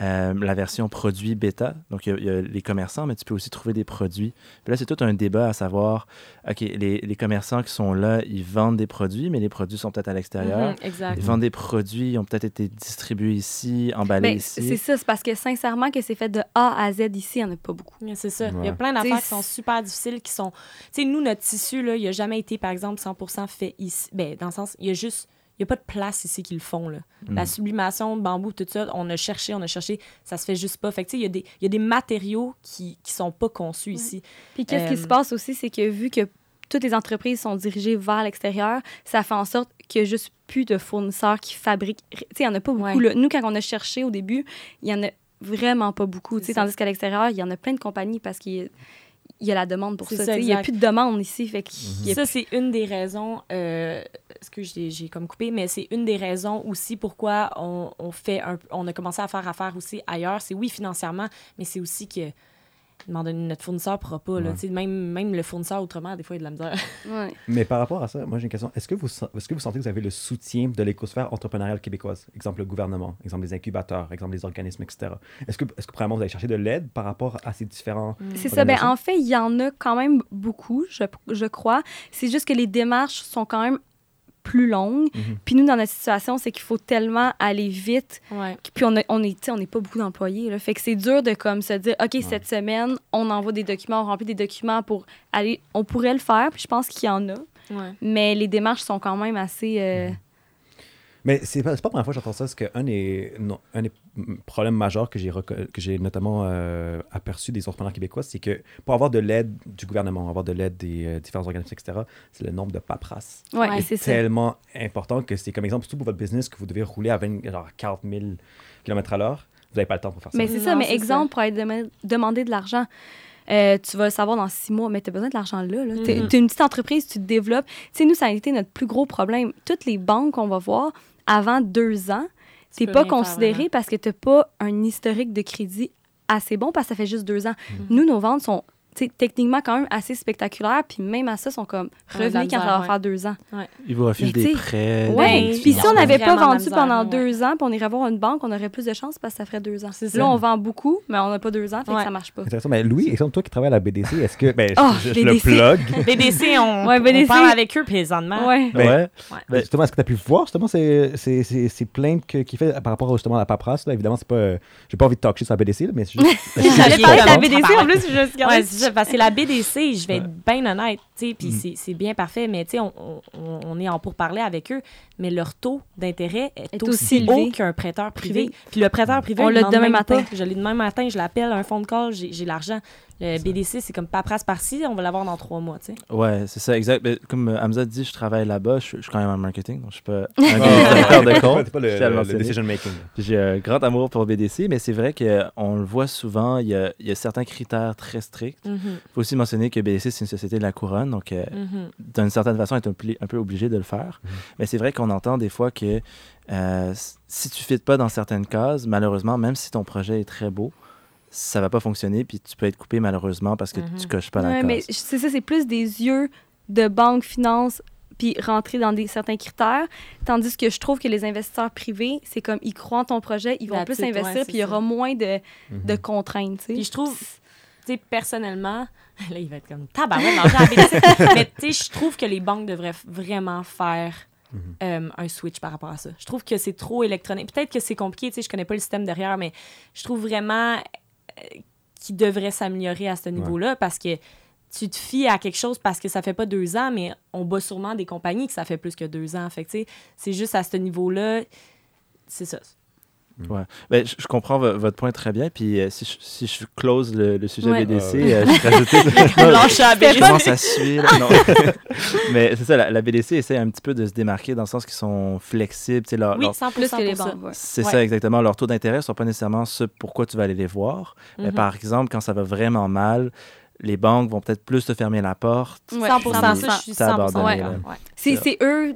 euh, la version produit bêta. Donc, il y, a, il y a les commerçants, mais tu peux aussi trouver des produits. Puis là, c'est tout un débat à savoir, OK, les, les commerçants qui sont là, ils vendent des produits, mais les produits sont peut-être à l'extérieur. Mhm, exact. Ils vendent des produits, ils ont peut-être été distribués ici, emballés Ben, ici. c'est ça, c'est parce que sincèrement, que c'est fait de A à Z ici, il n'y en a pas beaucoup. C'est ça. Il y a plein d'affaires qui sont super difficiles, qui sont... Tu sais, nous, notre tissu, là, il n'a jamais été, par exemple, 100 fait ici. Ben, dans le sens, il y a juste... Il n'y a pas de place ici qui le font. Là. La sublimation de bambou, tout ça, on a cherché, on a cherché, ça se fait juste pas. Fait que, tu sais, il y, a des- il y a des matériaux qui ne sont pas conçus ici. Puis qu'est-ce qui Euh, se passe aussi, c'est que vu que toutes les entreprises sont dirigées vers l'extérieur, ça fait en sorte qu'il n'y a juste plus de fournisseurs qui fabriquent. Tu sais, il n'y en a pas beaucoup. Ouais. là. Nous, quand on a cherché au début, il n'y en a vraiment pas beaucoup. Tandis qu'à l'extérieur, il y en a plein de compagnies parce qu'il y a, il y a la demande pour ça. Il n'y a plus de demande ici. Fait a Ça, c'est une des raisons. Euh, ce que j'ai j'ai comme coupé, mais c'est une des raisons aussi pourquoi on, on fait un, on a commencé à faire affaire aussi ailleurs. C'est oui, financièrement, mais c'est aussi que. Donné, notre fournisseur ne pourra pas. Là, Ouais. Tu sais, même, même le fournisseur, autrement, des fois, il y a de la misère. (laughs) Ouais. Mais par rapport à ça, moi j'ai une question. Est-ce que, vous, est-ce que vous sentez que vous avez le soutien de l'écosphère entrepreneuriale québécoise? Exemple le gouvernement, exemple les incubateurs, exemple les organismes, etc. Est-ce que, est-ce que premièrement, vous allez chercher de l'aide par rapport à ces différents... C'est ça. Ben, en fait, il y en a quand même beaucoup, je, je crois. C'est juste que les démarches sont quand même plus longues. Mhm. Puis nous, dans notre situation, c'est qu'il faut tellement aller vite Ouais. Puis on, a- on est, tu sais, on n'est pas beaucoup d'employés. Là. Fait que c'est dur de comme se dire, OK, cette semaine, on envoie des documents, on remplit des documents pour aller. On pourrait le faire, puis je pense qu'il y en a. Ouais. Mais les démarches sont quand même assez. euh, Mais c'est pas, pas la première fois que j'entends ça, c'est qu'un des, non, un des mm, problèmes majeurs que j'ai, reco- que j'ai notamment euh, aperçu des entrepreneurs québécois, c'est que pour avoir de l'aide du gouvernement, avoir de l'aide des euh, différents organismes, etc., c'est le nombre de paperasses. Ouais, Ouais, c'est ça. tellement important que c'est comme exemple, surtout pour votre business, que vous devez rouler à 20, genre 40 000 km à l'heure. Vous n'avez pas le temps pour faire ça. Mais c'est ça, mais exemple, pour aller dem- demander de l'argent, Euh, tu vas le savoir dans six mois, mais tu as besoin de l'argent là. là. Tu Mhm. es une petite entreprise, tu te développes. Tu sais, nous, ça a été notre plus gros problème. Toutes les banques qu'on va voir, avant deux ans, Tu t'es pas faire considéré parce que tu pas un historique de crédit assez bon parce que ça fait juste deux ans. Mhm. Nous, nos ventes sont techniquement quand même assez spectaculaires, puis même à ça, sont comme revenus quand ça va faire deux ans. Ils vous refusent Mais des prêts. Ouais. des- Puis si on n'avait pas vendu misère, pendant ouais. deux ans, puis on irait voir une banque, on aurait plus de chance parce que ça ferait deux ans. Ça. Là, on vend beaucoup, mais on n'a pas deux ans, fait Ouais. que ça marche pas. Intéressant. Mais Louis, exemple, toi qui travailles à la BDC, est-ce que. Ben, Oh, je, je le plug? (laughs) BDC, on, (laughs) Ouais, on parle avec eux présentement. Ouais. Ben, Ouais. Ben, justement, est-ce que tu as pu voir justement ces, ces, ces, ces plaintes que- qu'il fait par rapport justement à la paperasse? Là? Évidemment, c'est pas. euh, J'ai pas envie de talker sur la BDC, là, mais c'est juste. (laughs) J'allais parler de la BDC en plus, je c'est ça, parce que la BDC, je vais Ouais. être bien honnête, puis Mm. c'est- bien parfait, mais tu sais, on, on- on est en pourparler avec eux, mais leur taux d'intérêt est, Est aussi, aussi haut qu'un prêteur privé. Privé. Puis le prêteur privé, On l'a demain même matin. pas. Je l'ai demain matin, je l'appelle, un phone call, j'ai j'ai l'argent. Le BDC, c'est comme paperasse par-ci, on va l'avoir dans trois mois, tu sais. Ouais, c'est ça, exact. Mais comme euh, Hamza dit, je travaille là-bas, je, suis- je suis quand même en marketing, donc je suis pas un (laughs) directeur de compte. Pas je le, le le decision making. Puis J'ai un grand amour pour BDC, mais c'est vrai qu'on le voit souvent, il y, a, il y a certains critères très stricts. Il faut aussi mentionner que BDC, c'est une société de la couronne, donc euh, mhm. d'une certaine façon, on est un, peu obligé de le faire. Mhm. Mais c'est vrai qu'on entend des fois que euh, si tu ne fites pas dans certaines cases, malheureusement, même si ton projet est très beau, ça va pas fonctionner, puis tu peux être coupé malheureusement parce que Mhm. tu coches pas la Ouais, case. mais c'est ça, c'est plus des yeux de banque, finance, puis rentrer dans des, certains critères. Tandis que je trouve que les investisseurs privés, c'est comme ils croient en ton projet, ils vont plus investir, puis il y aura moins de, de contraintes. tu sais. Puis je trouve, tu sais, personnellement, (laughs) là, il va être comme tabarouette dans (laughs) le. Mais tu sais, je trouve que les banques devraient vraiment faire Mhm. euh, un switch par rapport à ça. Je trouve que c'est trop électronique. Peut-être que c'est compliqué, tu sais, je connais pas le système derrière, mais je trouve vraiment euh, qu'il devrait s'améliorer à ce niveau-là parce que tu te fies à quelque chose parce que ça fait pas deux ans, mais on bat sûrement des compagnies que ça fait plus que deux ans. Fait que, tu sais, c'est juste à ce niveau-là, c'est ça. Ouais. Ben, je, je comprends vo- votre point très bien. Puis euh, si, je, si je close le, le sujet Ouais. BDC, Ah ouais. euh, je rajoutais. (laughs) Blanche à je BDC. commence à suivre. Non. (laughs) Mais c'est ça, la, la BDC essaie un petit peu de se démarquer dans le sens qu'ils sont flexibles. tu sais, Leur, Oui, leur- 100% Plus que les banques. ouais. c'est Ouais. ça exactement. Leurs taux d'intérêt ne sont pas nécessairement ce pourquoi tu vas aller les voir. Mais Mhm. par exemple, quand ça va vraiment mal, les banques vont peut-être plus te fermer la porte. Ouais, 100%, ça, 100%. je suis 100% T'abandonner, d'accord. là. Ouais. C'est eux,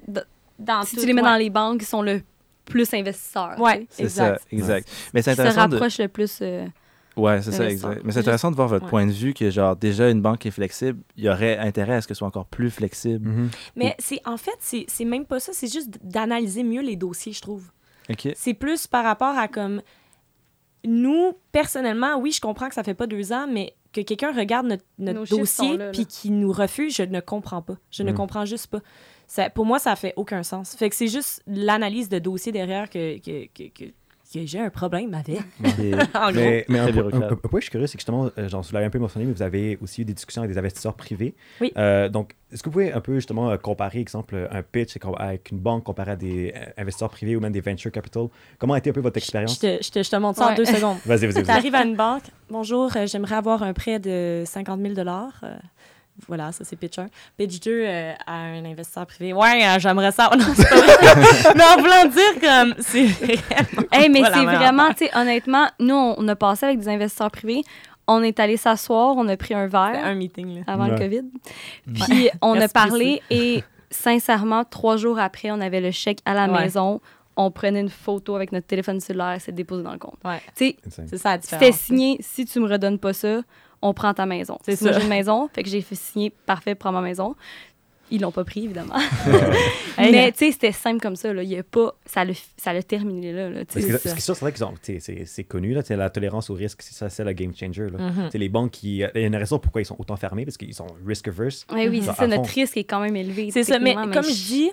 Dans si tout, tu les mets ouais. dans les banques, qui sont le plus investisseurs. Ouais, C'est exact. ça, exact. Mais c'est Qui se intéressant de... le plus. euh, Ouais, c'est ça, exact. Mais c'est intéressant de voir votre ouais. point de vue que, genre, déjà, une banque est flexible, il y aurait intérêt à ce qu'elle soit encore plus flexible. Mhm. Mais c'est en fait, c'est c'est même pas ça, c'est juste d'analyser mieux les dossiers, je trouve. OK. C'est plus par rapport à comme nous personnellement, oui, je comprends que ça fait pas deux ans, mais que quelqu'un regarde notre, dossier puis qu'il nous refuse, je ne comprends pas. Je ne Mm. comprends juste pas. Ça, pour moi, ça fait aucun sens. Fait que c'est juste l'analyse de dossier derrière que, que, que, que- que j'ai un problème avec. Et- (laughs) en gros. Mais, mais un, un- bureaucrate. un point, je suis curieux, c'est que justement, euh, genre, vous l'avez un peu mentionné, mais vous avez aussi eu des discussions avec des investisseurs privés. Oui. Euh, donc, est-ce que vous pouvez un peu justement euh, comparer, exemple, un pitch avec une banque comparé à des euh, investisseurs privés ou même des venture capital? Comment a été un peu votre Je expérience? te, je te, je te montre ça en deux secondes. (laughs) Vas-y, vas-y, Tu vas-y. arrives à une banque. Bonjour, euh, j'aimerais avoir un prêt de 50 000 euh, Voilà, ça c'est pitch 1. Pitch 2 euh, à un investisseur privé. Ouais, euh, j'aimerais ça. (laughs) Non, c'est pas vrai. (laughs) Mais en voulant dire comme c'est (laughs) vraiment. Hey, mais c'est vraiment, tu sais, honnêtement, nous, on, a passé avec des investisseurs privés. On est allé s'asseoir, on a pris un verre un meeting, là. avant le. COVID. Puis on a parlé et sincèrement, trois jours après, on avait le chèque à la Ouais. maison. On prenait une photo avec notre téléphone cellulaire et c'est déposé dans le compte. Ouais. Tu sais, Insane. C'est ça la c'était signé, si tu me redonnes pas ça, on prend ta maison. C'est ça. j'ai une maison, fait que j'ai fait signer, parfait, prends ma maison. Ils l'ont pas pris, évidemment. (laughs) (laughs) Mais tu sais, c'était simple comme ça. Là. Il y a pas, ça l'a ça l'a terminé là. là, Parce que, ça. c'est vrai qu'ils ont, c'est, c'est connu, là, tu sais, la tolérance au risque, c'est ça, c'est la game changer. Là. Tu sais, Les banques, qui, il y a une raison pourquoi ils sont autant fermés, parce qu'ils sont risk averse. Oui, oui, Mhm. c'est À ça. Notre fond. risque est quand même élevé. C'est ça, mais comme je dis,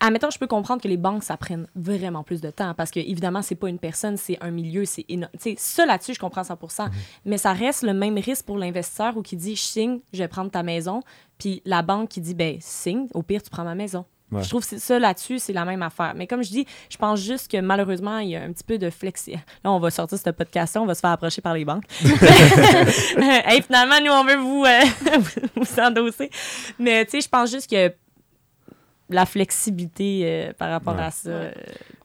admettons, je peux comprendre que les banques, ça prenne vraiment plus de temps parce que, évidemment, c'est pas une personne, c'est un milieu, c'est énorme. Ça là-dessus, je comprends 100% Mais ça reste le même risque pour l'investisseur ou qui dit, je signe, je vais prendre ta maison, puis la banque qui dit, ben, signe, au pire, tu prends ma maison. Ouais. Je trouve que ça là-dessus, c'est la même affaire. Mais comme je dis, je pense juste que malheureusement, il y a un petit peu de flexi. (laughs) Là, on va sortir ce podcast on va se faire approcher par les banques. (laughs) (laughs) hey, finalement, nous, on veut vous, euh, vous endosser. Mais tu sais, je pense juste que la flexibilité euh, par rapport Ouais. à ça. euh,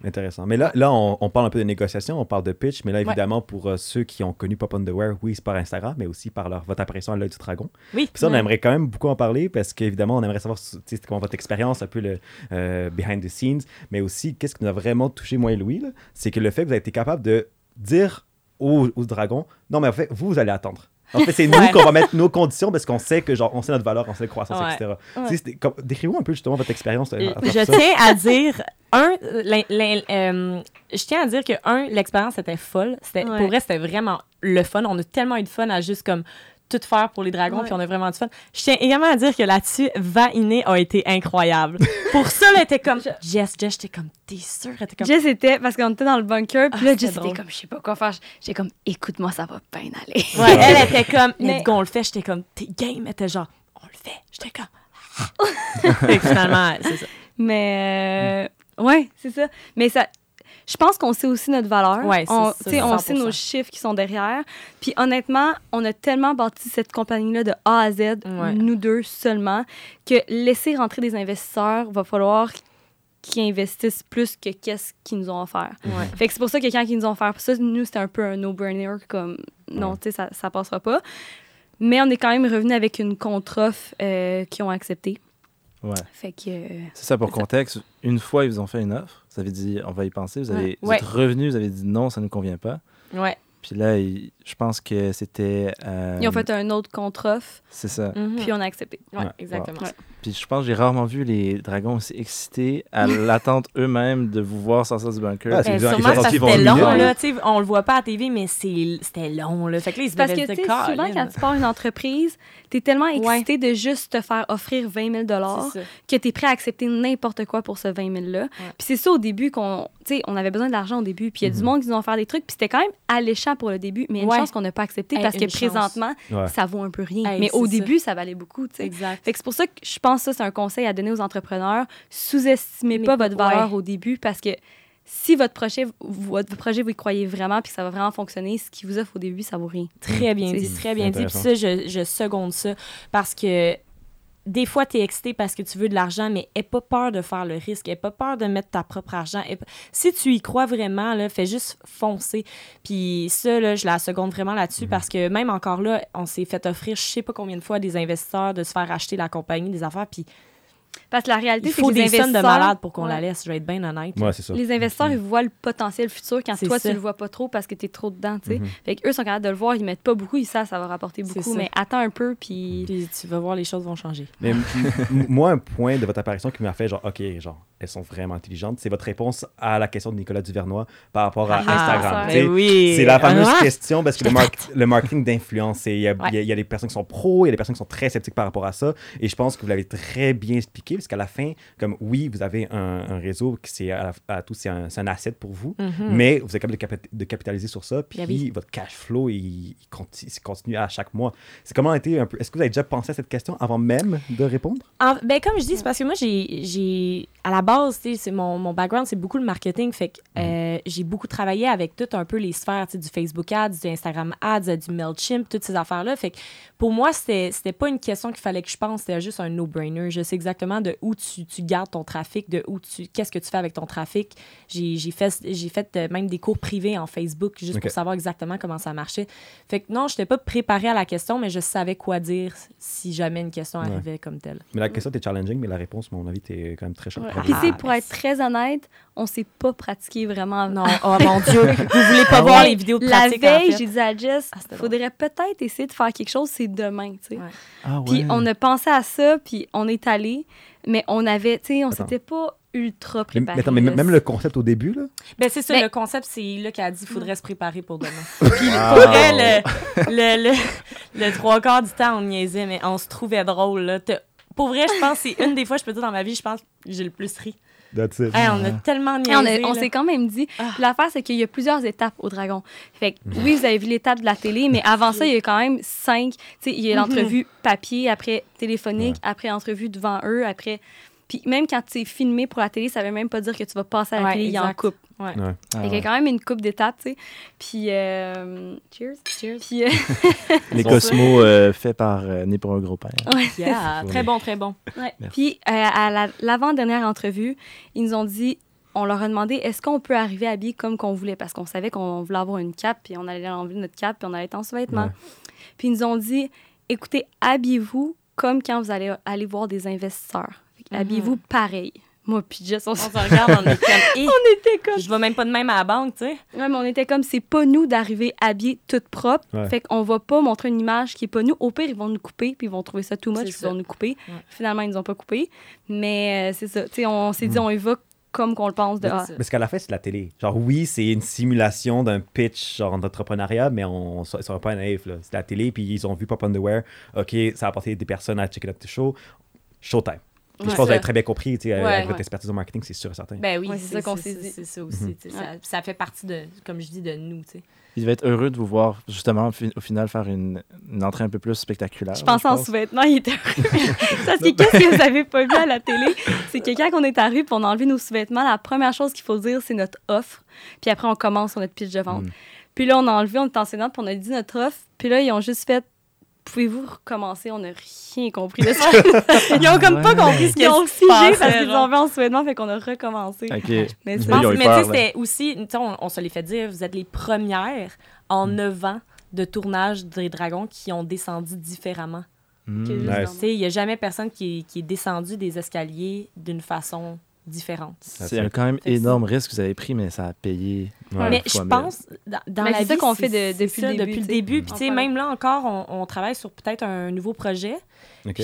Intéressant. Mais là, là on, on parle un peu de négociation, on parle de pitch, mais là, Ouais. évidemment, pour euh, ceux qui ont connu Pop Underwear, oui, c'est par Instagram, mais aussi par leur, votre apparition à l'œil du dragon. Oui. Puis ça, on Ouais. aimerait quand même beaucoup en parler parce qu'évidemment, on aimerait savoir comment votre expérience, un peu le euh, behind the scenes, mais aussi qu'est-ce qui nous a vraiment touché, moi et Louis, c'est que le fait que vous avez été capable de dire au, au dragon, non, mais en fait, vous, vous allez attendre. En fait, c'est (laughs) nous qu'on va mettre nos conditions parce qu'on sait que, genre, on sait notre valeur, on sait la croissance, Ouais. etc. Décrivez-moi un peu justement votre expérience. euh, Je ça. tiens à dire, un, euh, je tiens à dire que, un, l'expérience était folle. C'était, Ouais. Pour vrai, c'était vraiment le fun. On a tellement eu de fun à juste comme tout faire pour les dragons, puis on a vraiment du fun. Je tiens également à dire que là-dessus, Vainé a été incroyable. pour ça, elle était comme, (laughs) Jess, Jess, j'étais comme, t'es sûre? Elle était comme, Jess était, parce qu'on était dans le bunker, puis Ah, là, Jess était comme, je sais pas quoi faire. J'étais comme, écoute-moi, ça va bien aller. Ouais, elle (laughs) était comme, Mais- let's go, on le fait. J'étais comme, t'es game. Elle était genre, on le fait. J'étais comme, (laughs) Fait que finalement, c'est ça. Mais, euh, ouais, c'est ça. Mais ça. Je pense qu'on sait aussi notre valeur. Ouais, on, ça, tu sais, on 100%. sait nos chiffres qui sont derrière. Puis honnêtement, on a tellement bâti cette compagnie-là de A à Z, Ouais. nous deux seulement, que laisser rentrer des investisseurs, va falloir qu'ils investissent plus que qu'est-ce qu'ils nous ont offert. Ouais. Fait que c'est pour ça que quand ils nous ont offert ça, nous, c'était un peu un no-brainer, comme non, Ouais. tu sais, ça, ça passera pas. Mais on est quand même revenu avec une contre-offre euh, qu'ils ont acceptée. Ouais. Fait que. euh, C'est ça pour ça. contexte. Une fois, ils vous ont fait une offre. Vous avez dit, on va y penser. Vous, avez, Ouais. vous Ouais. êtes revenu, vous avez dit non, ça ne nous convient pas. Ouais. Puis là, il- je pense que c'était. euh, Ils ont fait un autre contre-offre, C'est ça. Mhm. puis on a accepté. Ouais, Ouais. exactement. Ouais. Puis je pense que j'ai rarement vu les dragons aussi excités à (laughs) l'attente eux-mêmes de vous voir sortir du bunker. Ah, c'est sûrement sont parce que c'était long, là. tu sais, On le voit pas à la TV, mais c'était long, là. Fait que là, ils se Parce que, tu souvent, quand tu pars une entreprise, tu es tellement Ouais. excité de juste te faire offrir 20 000 C'est ça. que tu es prêt à accepter n'importe quoi pour ce 20 000-là. Puis c'est ça au début qu'on. Tu sais, on avait besoin de l'argent au début, puis il y a du Mhm. monde qui nous ont fait des trucs, puis c'était quand même alléchant pour le début, mais une Ouais. chance qu'on n'a pas accepté Hey, parce que chance. présentement, Ouais. ça vaut un peu rien. Hey, mais au début, ça. valait beaucoup, tu sais. Exact. Fait que c'est pour ça que je pense que ça, c'est un conseil à donner aux entrepreneurs. Sous-estimez pas votre ouais. valeur au début parce que si votre projet, votre projet, vous y croyez vraiment puis que ça va vraiment fonctionner, ce qu'ils vous offrent au début, ça vaut rien. Très bien dit, très bien dit. Puis ça, je, je seconde ça parce que des fois, tu es excité parce que tu veux de l'argent, mais aie pas peur de faire le risque, aie pas peur de mettre ta propre argent. Pas- Si tu y crois vraiment, là, fais juste foncer. Puis ça, là, je la seconde vraiment Mhm. là-dessus parce que même encore là, on s'est fait offrir je sais pas combien de fois des investisseurs de se faire acheter la compagnie, des affaires, puis Parce que la réalité, il c'est faut que les des sommes de investisseurs- malades pour qu'on Ouais. la laisse, je vais être bien honnête. Ouais, c'est ça. Les investisseurs, ils voient le potentiel futur quand C'est toi, ça. tu le vois pas trop parce que tu es trop dedans, tu sais. Mhm. Fait qu'eux sont capables de le voir, ils mettent pas beaucoup, ils savent ça va rapporter beaucoup, mais attends un peu, puis... Puis tu vas voir, les choses vont changer. Mais moi, un point de votre apparition qui m'a fait genre, OK, genre, elles sont vraiment intelligentes, c'est votre réponse à la question de Nicolas Duvernois par rapport à Ah, Instagram. ça. Ben oui. C'est la fameuse Ah, question parce que le, mar- le marketing d'influence, il y, a- Ouais. il y a- il y a des personnes qui sont pros, il y a des personnes qui sont très sceptiques par rapport à ça. Et je pense que vous l'avez très bien expliqué parce qu'à la fin, comme oui, vous avez un, un réseau qui c'est à, tout, c'est un, asset pour vous, Mhm. mais vous êtes capable de, capi- de capitaliser sur ça. Puis Ben oui. votre cash flow, il, il conti- il continue à chaque mois. C'est comment a été un peu. Est-ce que vous avez déjà pensé à cette question avant même de répondre? En- ben, comme je dis, c'est parce que moi, j'ai à la base, c'est mon, mon background, c'est beaucoup le marketing. Fait que euh, j'ai beaucoup travaillé avec tout un peu les sphères, tu sais, du Facebook Ads, du Instagram Ads, du MailChimp, toutes ces affaires-là. Fait que pour moi, c'était, c'était pas une question qu'il fallait que je pense, c'était juste un no-brainer. Je sais exactement de où tu, tu gardes ton trafic, de où tu, qu'est-ce que tu fais avec ton trafic. J'ai, j'ai fait, j'ai fait euh, même des cours privés en Facebook juste pour savoir exactement comment ça marchait. Fait que non, je n'étais pas préparée à la question, mais je savais quoi dire si jamais une question Ouais. arrivait comme telle. Mais la question était challenging, mais la réponse, à mon avis, était quand même très. Ouais. Puis, sais, pour être très honnête, on s'est pas pratiqué vraiment. Non, oh mon Dieu, (laughs) vous voulez pas voir les vidéos de La en veille, fait? j'ai dit à Jess, Ah, c'était faudrait peut-être essayer de faire quelque chose, c'est demain, tu sais. Ouais. Ah Puis ouais. on a pensé à ça, puis on est allé, mais on avait, tu sais, on s'était pas ultra préparé. mais attends, mais même le concept au début, là, Ben c'est ça, Ben- le concept, c'est là qu'elle a dit qu'il faudrait se préparer pour demain. (laughs) Wow. Pour vrai, le, le, le, le trois quarts du temps, on niaisait, mais on se trouvait drôle. Là. Pour vrai, je pense que c'est une des fois, je peux dire, dans ma vie, je pense que j'ai le plus ri. that's it. Hey, on a tellement on, niaisé. on s'est quand même dit. Ah. L'affaire, c'est qu'il y a plusieurs étapes au Dragon. Fait que, Mhm. oui, vous avez vu l'étape de la télé, mais avant ça, il y a quand même cinq. Tu sais, il y a Mhm. l'entrevue papier, après téléphonique, Ouais. après entrevue devant eux, après. Puis même quand tu es filmé pour la télé, ça veut même pas dire que tu vas passer à la Ouais, télé, il y en coupe. Ouais. Ah, qu'il y ouais. a quand même une coupe d'étapes, tu sais. Puis, euh, cheers. Cheers. Puis, euh, (laughs) Les Cosmos euh, faits par euh, Né pour un gros père. ouais. Yeah, très bon, très bon. Ouais. Puis, euh, à la- l'avant-dernière entrevue, ils nous ont dit, on leur a demandé, est-ce qu'on peut arriver habillé comme qu'on voulait? Parce qu'on savait qu'on voulait avoir une cape, puis on allait enlever notre cape, puis on allait être en sous-vêtements. Ouais. Puis, ils nous ont dit, écoutez, habillez-vous comme quand vous allez aller voir des investisseurs. Que Mhm. Habillez-vous pareil. Moi, puis Jess, on, On se regarde, on est comme. Hi, (laughs) on était comme... je vais même pas de même à la banque, tu sais. Ouais, mais on était comme, c'est pas nous d'arriver habillés toutes propres. Ouais. Fait qu'on va pas montrer une image qui est pas nous. Au pire, ils vont nous couper, puis ils vont trouver ça too much, puis ils vont nous couper. Ouais. Finalement, ils nous ont pas coupé. Mais euh, c'est ça. Tu sais, on s'est dit, on y va comme qu'on le pense de ah. Parce qu'à la fin, c'est de la télé. Genre, oui, c'est une simulation d'un pitch genre d'entrepreneuriat, mais on ne sera pas naïf. là. C'est de la télé, puis ils ont vu Pop Underwear. OK, ça a apporté des personnes à checker notre show. Showtime. Ouais. je pense que vous avez très bien compris, tu sais, Ouais, avec ouais. votre expertise en marketing, c'est sûr et certain. Ben oui, Ouais, c'est ça qu'on s'est dit. C'est ça aussi. sais, ça, ça fait partie de, comme je dis, de nous, tu sais. Il devait être heureux de vous voir, justement, au final, faire une, une entrée un peu plus spectaculaire. Je pensais en pense. sous-vêtements, il était (laughs) Parce que qu'est-ce que vous avez pas vu à la télé? C'est que quand on est arrivé pour on a enlevé nos sous-vêtements, la première chose qu'il faut dire, c'est notre offre. Puis après, on commence sur notre pitch de vente. Mm. Puis là, on a enlevé, on est enseignante, puis on a dit notre offre. Puis là, ils ont juste fait Pouvez-vous recommencer? On n'a rien compris de ça. (laughs) ils ont comme pas compris ce qu'ils ont figé parce qu'ils ont vu en sous-vêtements, fait qu'on a recommencé. (laughs) Mais tu sais, c'était aussi, on, on se les fait dire, vous êtes les premières en neuf ans de tournage des Dragons qui ont descendu différemment. Juste Nice. dans- Tu sais, il n'y a jamais personne qui, est- qui est descendu des escaliers d'une façon différente. C'est un quand même énorme risque que vous avez pris, mais ça a payé. Ouais. Mais je pense, dans, dans Mais la c'est ça vie, qu'on fait de- depuis le début, Depuis le début. Puis, tu sais, même là encore, on, on travaille sur peut-être un nouveau projet.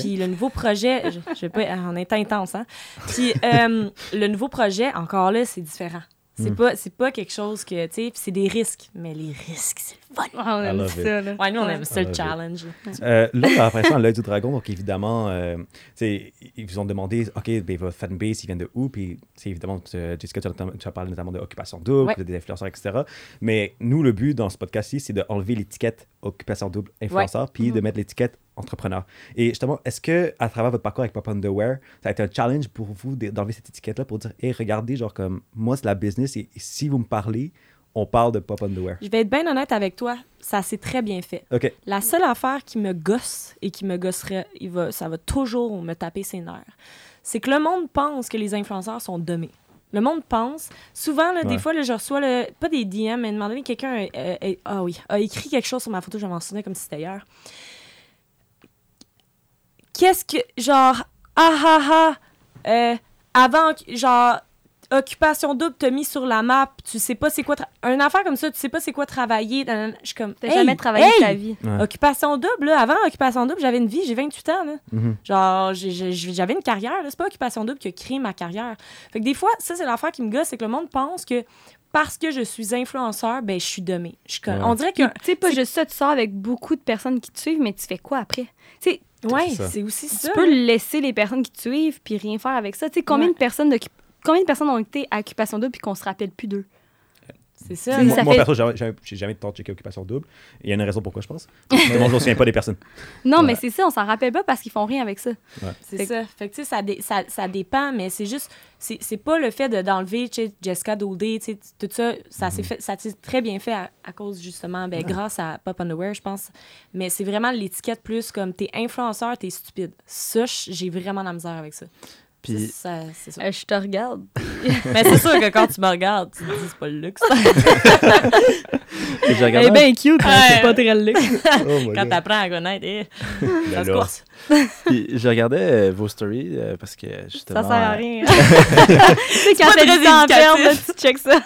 Puis le nouveau projet, je, je vais pas, (laughs) on est intense, hein. Puis euh, le nouveau projet, encore là, c'est différent. C'est Mm. pas, c'est pas quelque chose que, tu sais, puis c'est des risques. Mais les risques, c'est le fun. Ah, on aime ça, là. Ouais, nous, on aime ça, le challenge. Euh, là, par après ça, l'œil du dragon, donc évidemment, euh, tu sais, ils vous ont demandé, OK, ben, votre fanbase, ils viennent de où? Puis, tu sais, évidemment, euh, Jessica, tu as, tu as parlé notamment d'occupation double, Ouais. des influenceurs, etc. Mais nous, le but dans ce podcast-ci, c'est d'enlever l'étiquette occupation double influenceur, puis de mettre l'étiquette entrepreneur. Et justement, est-ce que à travers votre parcours avec Pop Underwear, ça a été un challenge pour vous de- d'enlever cette étiquette-là pour dire, hey, regardez, genre comme moi, c'est la business et, et si vous me parlez, on parle de Pop Underwear. Je vais être bien honnête avec toi, ça s'est très bien fait. OK. La seule affaire qui me gosse et qui me gosserait, il va, ça va toujours me taper ses nerfs, c'est que le monde pense que les influenceurs sont dommés. Le monde pense. Souvent, là, Ouais. des fois, là, je reçois, le, pas des DM, mais donné, quelqu'un euh, euh, ah oui, a écrit quelque chose sur ma photo, je m'en souviens comme si c'était hier. Qu'est-ce que. Genre, ah ah ah, euh, avant, genre, occupation double t'a mis sur la map, tu sais pas c'est quoi. tra- Une affaire comme ça, tu sais pas c'est quoi travailler. Je suis comme. T'as hey, jamais travaillé hey, ta vie. Ouais. Occupation double, là. Avant Occupation double, j'avais une vie, j'ai 28 ans, là. Mhm. Genre, j'ai- j'ai- j'avais une carrière, là. C'est pas Occupation double qui a créé ma carrière. Fait que des fois, ça, c'est l'affaire qui me gosse, c'est que le monde pense que parce que je suis influenceur, ben, je suis dommée. Je suis comme- Ouais. On dirait que. Tu sais, pas juste ça, tu sors avec beaucoup de personnes qui te suivent, mais tu fais quoi après? Tu sais, Ouais, ça. c'est aussi ça. tu peux laisser les personnes qui te suivent puis rien faire avec ça. Tu sais, combien Ouais. de personnes Combien de personnes ont été à Occupation Double puis qu'on se rappelle plus d'eux? C'est ça. Moi, ça moi, fait- perso, j'ai jamais, de temps de checker occupation double. Il y a une raison pourquoi, je pense. (laughs) Mais moi, je me souviens pas des personnes. Non, Ouais. mais c'est ça, on s'en rappelle pas parce qu'ils font rien avec ça. C'est Fait ça. Fait que, tu sais, ça, dé- ça, ça dépend, mais c'est juste, c'est c'est pas le fait de- d'enlever, sais, Jessica sais, tout ça, ça s'est fait, ça s'est très bien fait à, à cause, justement, ben, grâce à Pop Underwear, je pense. Mais c'est vraiment l'étiquette plus comme t'es influenceur, t'es stupide. Ça, j'ai vraiment la misère avec ça. Puis, Ça, c'est ça. Euh, je te regarde. (laughs) mais c'est sûr que quand tu me regardes, tu te dis, c'est pas le luxe. (laughs) j'ai regardé. bien cute, mais c'est pas très le (laughs) Oh my quand t'apprends à connaître, eh, ça se course. Puis, je regardais euh, vos stories euh, parce que justement. Ça sert à rien. tu sais, quand pas t'as très du temps perdre, tu checkes ça.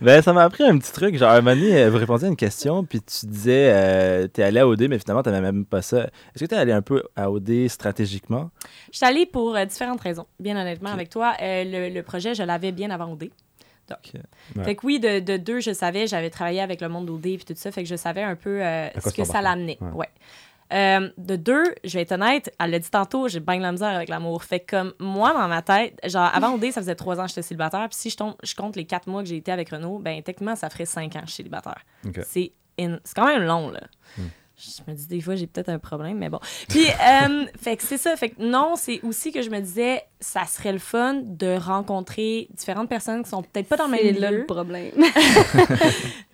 Ben, ça m'a appris un petit truc. Genre, un moment donné, vous répondiez à une question, puis tu disais, euh, t'es allé à OD, mais finalement, t'avais même pas ça. Est-ce que t'es allé un peu à OD stratégiquement? Je suis allée pour euh, différentes raisons, bien honnêtement, avec toi. Euh, le, le projet, je l'avais bien avant OD. Ouais. Fait que oui, de, de deux, je savais, j'avais travaillé avec le monde d'OD et tout ça, fait que je savais un peu euh, ce que ça l'amenait. Ouais. Ouais. Euh, de deux, je vais être honnête, elle l'a dit tantôt, j'ai bien de la misère avec l'amour. Fait que comme moi, dans ma tête, genre avant OD, ça faisait trois ans que j'étais célibataire. Puis si je, tombe, je compte les quatre mois que j'ai été avec Renaud, ben techniquement, ça ferait cinq ans que je suis célibataire. C'est in- c'est quand même long, là. Hmm. Je me dis des fois j'ai peut-être un problème mais bon. Puis (laughs) euh, fait que c'est ça. Fait que non c'est aussi que je me disais ça serait le fun de rencontrer différentes personnes qui sont peut-être pas dans le même milieu. Là le problème. (laughs)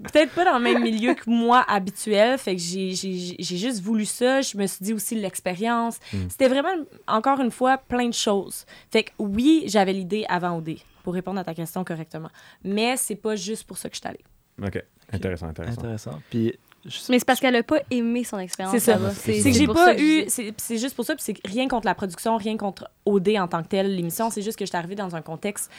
peut-être pas dans le même milieu que moi habituel. Fait que j'ai j'ai- j'ai juste voulu ça. Je me suis dit aussi l'expérience. C'était vraiment encore une fois plein de choses. Fait que oui j'avais l'idée avant OD pour répondre à ta question correctement. Mais c'est pas juste pour ça que je suis allée. OK. Intéressant, intéressant. Intéressant. Puis, je- Mais c'est parce qu'elle a pas aimé son expérience. C'est ça. C'est que j'ai pour pas eu. C'est juste pour ça, puis c'est rien contre la production, rien contre OD en tant que tel, l'émission. C'est juste que je suis arrivée dans un contexte.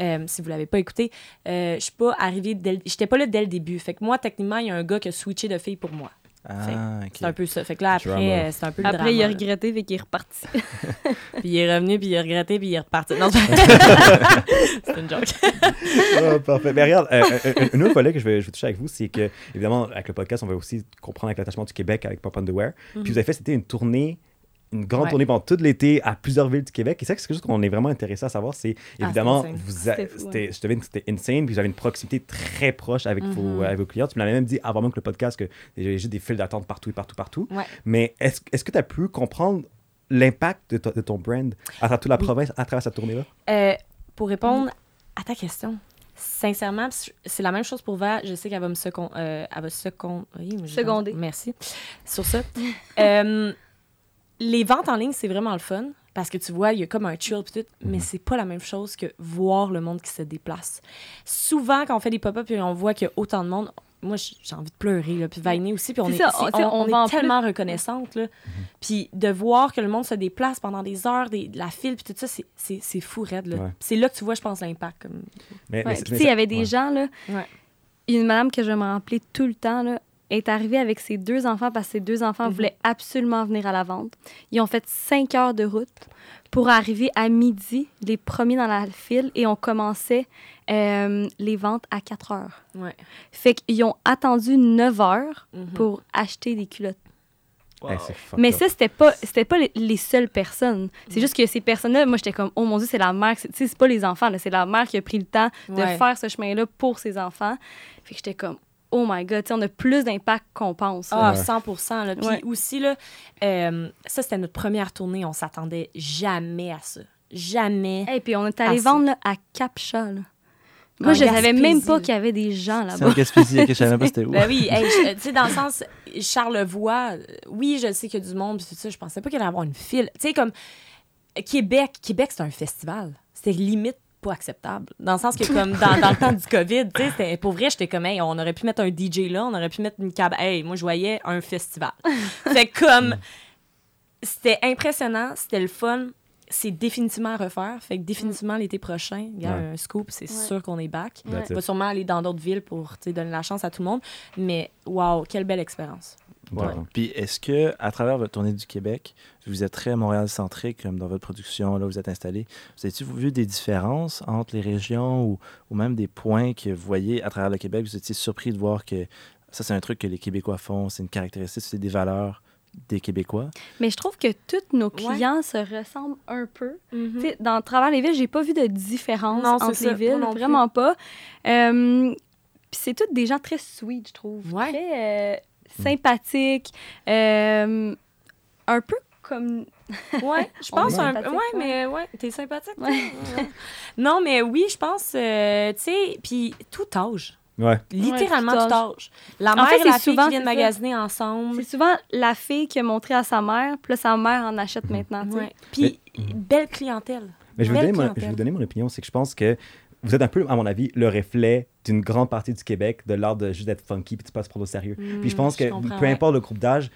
euh, si vous l'avez pas écouté, euh, je suis pas arrivée. J'étais pas là dès le début. Fait que moi, techniquement, il y a un gars qui a switché de fille pour moi. Ah. C'est un peu ça. Fait que là, après, euh, c'est un peu le Après, il a regretté, fait qu'il est reparti. (laughs) Puis il est revenu, puis il a regretté, puis il est reparti. Non, (laughs) c'est une joke. (laughs) Ah, parfait. Mais regarde, euh, euh, une autre volet que je vais, je vais toucher avec vous, c'est que, évidemment, avec le podcast, on va aussi comprendre avec l'attachement du Québec avec Pop Underwear. Puis vous avez fait, c'était une tournée, une grande Ouais. tournée pendant tout l'été à plusieurs villes du Québec. Et ça, c'est quelque chose qu'on est vraiment intéressé à savoir. C'est évidemment, c'était insane. vous a- fou, c'était, je devine que c'était insane. Puis vous avez une proximité très proche avec, vos, Mhm. avec vos clients. Tu me l'avais même dit avant même que le podcast que il y avait juste des files d'attente partout et partout, partout. Ouais. Mais est-ce, est-ce que tu as pu comprendre l'impact de, to- de ton brand à travers toute la Oui. province à travers cette tournée-là? Euh, pour répondre à ta question, sincèrement, c'est la même chose pour Val. Je sais qu'elle va me second, euh, elle va second, oui, Seconder. Merci. Sur ça. (laughs) Euh, les ventes en ligne, c'est vraiment le fun parce que tu vois, il y a comme un chill pis tout, mais c'est pas la même chose que voir le monde qui se déplace. Souvent, quand on fait des pop-up et on voit qu'il y a autant de monde, moi, j'ai envie de pleurer, là, puis Vainé aussi, puis on est, on- est tellement reconnaissante, là. Puis de voir que le monde se déplace pendant des heures, des, de la file, puis tout ça, c'est- c'est c'est fou raide, là. Ouais. C'est là que tu vois, je pense, l'impact. Comme... Mais, Ouais, puis tu sais, il y avait des ouais. gens, là. Ouais. Une madame que je me rappelais tout le temps, là, est arrivée avec ses deux enfants parce que ses deux enfants Mhm. voulaient absolument venir à la vente. Ils ont fait cinq heures de route pour arriver à midi, les premiers dans la file, et on commençait euh, les ventes à 4 heures. Ouais. Fait qu'ils ont attendu 9 heures Mhm. pour acheter des culottes. Hey, Mais ça, c'était pas, c'était pas les, les seules personnes. C'est juste que ces personnes-là, moi, j'étais comme, oh mon Dieu, c'est la mère. c'est- Tu sais, c'est pas les enfants, c'est la mère qui a pris le temps de Ouais. faire ce chemin-là pour ses enfants. Fait que j'étais comme, oh my God, tu sais, on a plus d'impact qu'on pense. là. Ah, Ouais. 100 là. Puis Ouais. aussi, là, euh, ça, c'était notre première tournée. On s'attendait jamais à ça. Jamais. Et puis on est allé vendre là, à Capcha. là. Moi, En je savais même pas qu'il y avait des gens C'est là-bas. en Gaspésie, je savais même pas c'était (laughs) où. Ben oui, hey, tu sais, dans le sens, Charlevoix, euh, oui, je sais qu'il y a du monde, puis tout ça, je pensais pas qu'il allait y avoir une file. Tu sais, comme Québec, Québec, c'est un festival. C'était limite pas acceptable. Dans le sens que, comme dans, dans le temps du COVID, tu sais, c'était- pour vrai, j'étais comme, hey, on aurait pu mettre un DJ là, on aurait pu mettre une cabane. Hey, moi, je voyais un festival. (laughs) fait comme, c'était impressionnant, c'était le fun. C'est définitivement à refaire. Fait que définitivement, l'été prochain, il y a Ouais. un scoop, c'est Ouais. sûr qu'on est back. That's On va sûrement aller dans d'autres villes pour donner la chance à tout le monde. Mais waouh, quelle belle expérience. Ouais. Puis est-ce que à travers votre tournée du Québec, vous êtes très Montréal-centrique comme dans votre production, là où vous êtes installé, vous avez-tu vu des différences entre les régions ou, ou même des points que vous voyez à travers le Québec? Vous étiez surpris de voir que ça, c'est un truc que les Québécois font, c'est une caractéristique, c'est des valeurs des Québécois. Mais je trouve que tous nos clients se ressemblent un peu. Tu sais, dans travers les villes, j'ai pas vu de différence Non, entre ça. les villes, non plus. vraiment pas. Euh, Puis c'est tous des gens très sweet, je trouve. Ouais. Très euh, sympathiques. euh, un peu comme. Ouais, (laughs) je pense un Ouais, ouais. mais ouais, t'es sympathique. Ouais. non, mais oui, je pense, euh, tu sais, puis tout âge. Ouais. Littéralement Ouais, tout tout âge. La En mère fait, et la c'est fille souvent, qui viennent magasiner ensemble. C'est souvent la fille qui a montré à sa mère, puis là, sa mère en achète maintenant. sais. Ouais. Puis, belle clientèle. Mais je vais, vous donner mon, vous donner opinion, c'est que je pense que vous êtes un peu, à mon avis, le reflet d'une grande partie du Québec, de l'art de juste d'être funky puis tu passes pour au sérieux. puis je pense je que peu ouais. importe le groupe d'âge,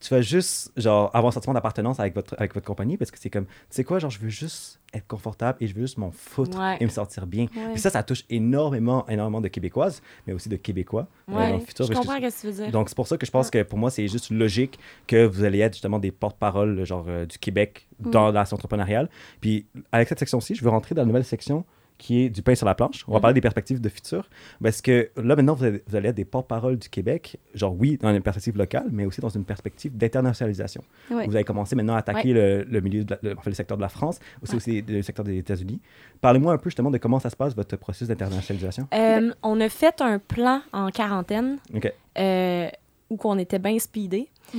tu vas juste genre avoir un sentiment d'appartenance avec votre, avec votre compagnie parce que c'est comme, tu sais quoi, genre je veux juste être confortable et je veux juste m'en foutre Ouais. et me sentir bien. Ouais. Puis ça, ça touche énormément, énormément de Québécoises, mais aussi de Québécois euh, Ouais, dans le futur. je que comprends ce que tu veux dire. donc, c'est pour ça que je pense que pour moi, c'est juste logique que vous allez être justement des porte-parole genre euh, du Québec dans la entrepreneuriale. Puis, avec cette section-ci, je veux rentrer dans la nouvelle section qui est du pain sur la planche. On va Mhm. parler des perspectives de futur. Parce que là, maintenant, vous allez, vous allez être des porte-parole du Québec, genre oui, dans une perspective locale, mais aussi dans une perspective d'internationalisation. Vous allez commencer maintenant à attaquer le, le milieu, de la- le, enfin, le secteur de la France, aussi, aussi le secteur des États-Unis. Parlez-moi un peu justement de comment ça se passe, votre processus d'internationalisation. Euh, on a fait un plan en quarantaine. OK. Euh, où qu'on était bien speedé. (laughs)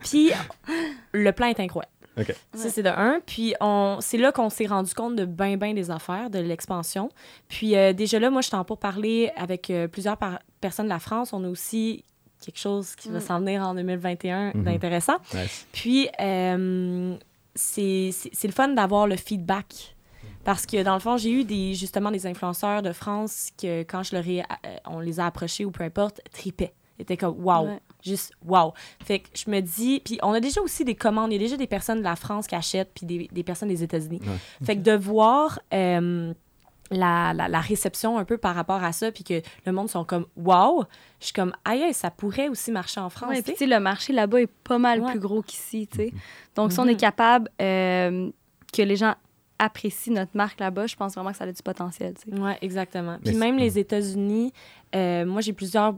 Puis le plan est incroyable. OK. Ça, c'est de un. Puis on, c'est là qu'on s'est rendu compte de bien, bien des affaires, de l'expansion. Puis euh, déjà là, moi, je t'en pour parler avec euh, plusieurs par- personnes de la France. On a aussi quelque chose qui va Mm. s'en venir en 2021 Mhm. d'intéressant. Nice. Puis, euh, c'est c'est- c'est le fun d'avoir le feedback. Parce que dans le fond, j'ai eu des, justement des influenceurs de France que quand je leur ai, on les a approchés ou peu importe, tripaient. Ils étaient comme wow, Ouais. Juste wow. Fait que je me dis, puis on a déjà aussi des commandes, il y a déjà des personnes de la France qui achètent, puis des, des personnes des États-Unis. Ouais. Fait que de voir euh, la, la, la réception un peu par rapport à ça, puis que le monde sont comme wow, je suis comme aïe, ça pourrait aussi marcher en France. Ouais, tu puis le marché là-bas est pas mal Ouais. plus gros qu'ici, tu sais. Donc, si on est capable euh, que les gens apprécient notre marque là-bas, je pense vraiment que ça a du potentiel, tu sais. Oui, exactement. Puis même les États-Unis, euh, moi j'ai plusieurs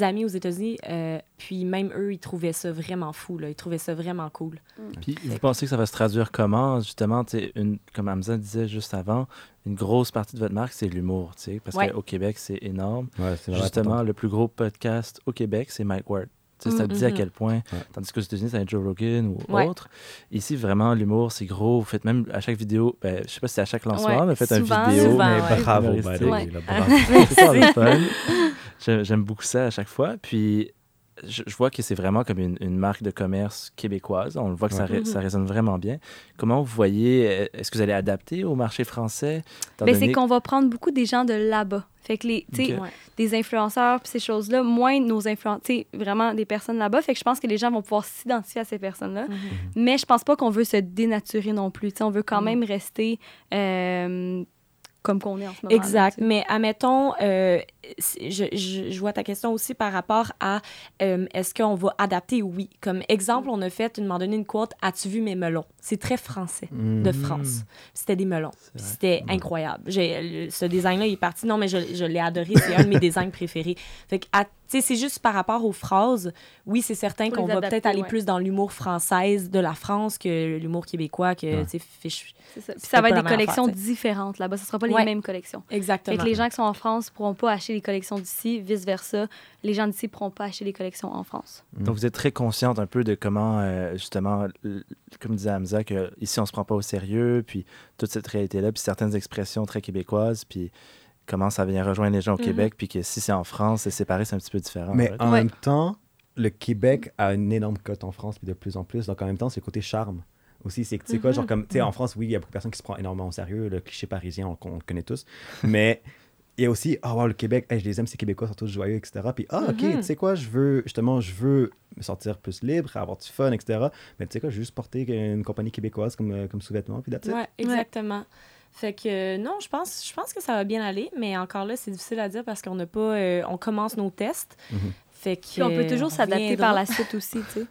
amis aux États-Unis, euh, puis même eux, ils trouvaient ça vraiment fou, là. ils trouvaient ça vraiment cool. Puis vous pensez que ça va se traduire comment? Justement, tu sais, une, comme Hamza disait juste avant, une grosse partie de votre marque, c'est l'humour, tu sais, parce Ouais. qu'au Québec, c'est énorme. Ouais, Justement, le plus gros podcast au Québec, c'est Mike Ward. Tu sais, ça te dit à Mhm. quel point, Ouais. tandis qu'aux États-Unis, c'est Joe Rogan ou Ouais. autre. Ici, vraiment, l'humour, c'est gros. Vous faites même à chaque vidéo, ben, je sais pas si c'est à chaque lancement, Ouais, mais faites souvent, vidéo. souvent, Mais ouais. bravo, là, (laughs) bravo. C'est super le fun. (laughs) J'ai- J'aime beaucoup ça à chaque fois. Puis, je, je vois que c'est vraiment comme une, une marque de commerce québécoise. On le voit que ça, ça résonne vraiment bien. Comment vous voyez, euh, est-ce que vous allez adapter au marché français? Ben, donné c'est qu'on va prendre beaucoup des gens de là-bas. Fait que les, tu sais, Ok. Ouais. des influenceurs puis ces choses-là, moins nos influenceurs, tu sais, vraiment des personnes là-bas. Fait que je pense que les gens vont pouvoir s'identifier à ces personnes-là. Mhm. Mais je pense pas qu'on veut se dénaturer non plus. Tu sais, on veut quand Non. même rester euh, comme qu'on est en ce moment. Exact. Mais admettons, euh, je, je, je vois ta question aussi par rapport à euh, est-ce qu'on va adapter? Oui. Comme exemple, on a fait, une moment donné, une quote As-tu vu mes melons? C'est très français de Mm. France. C'était des melons. C'était incroyable. J'ai, le- ce design-là, il est parti. Non, mais je, je l'ai adoré. C'est un de mes (laughs) designs préférés. Fait que, c'est juste par rapport aux phrases. Oui, c'est certain qu'on les va peut-être aller ouais. plus dans l'humour française de la France que l'humour québécois, que, Ouais. tu sais, fiche- C'est ça. Puis C'est ça va être des collections affaire, différentes là-bas. Ce sera pas les Ouais. mêmes collections. Fait Exactement. que les gens qui sont en France pourront pas acheter les collections d'ici, vice-versa. Les gens d'ici pourront pas acheter les collections en France. Donc, vous êtes très consciente un peu de comment, euh, justement, comme disait Hamza, que ici on se prend pas au sérieux, puis toute cette réalité-là, puis certaines expressions très québécoises, puis comment ça vient rejoindre les gens au Mhm. Québec, puis que si c'est en France, c'est séparé, c'est un petit peu différent. Mais en Ouais. même temps, le Québec a une énorme cote en France, puis de plus en plus. Donc en même temps, c'est le côté charme aussi. C'est tu sais quoi, Mhm. genre comme, tu sais, en France, oui, il y a beaucoup de personnes qui se prennent énormément au sérieux, le cliché parisien, on, on le connaît tous. Mais il y a aussi, ah, wow, le Québec, hey, je les aime, ces Québécois sont tous joyeux, etc. Puis, ah, ok, Mhm. tu sais quoi, je veux, justement, je veux me sentir plus libre, avoir du fun, etc. Mais tu sais quoi, je veux juste porter une compagnie québécoise comme, euh, comme sous-vêtement, puis it. Ouais, exactement. Fait que euh, non, je pense, je pense que ça va bien aller, mais encore là, c'est difficile à dire parce qu'on n'a pas, euh, on commence nos tests. Mhm. Fait que Puis on peut toujours euh, s'adapter par la suite aussi, tu sais.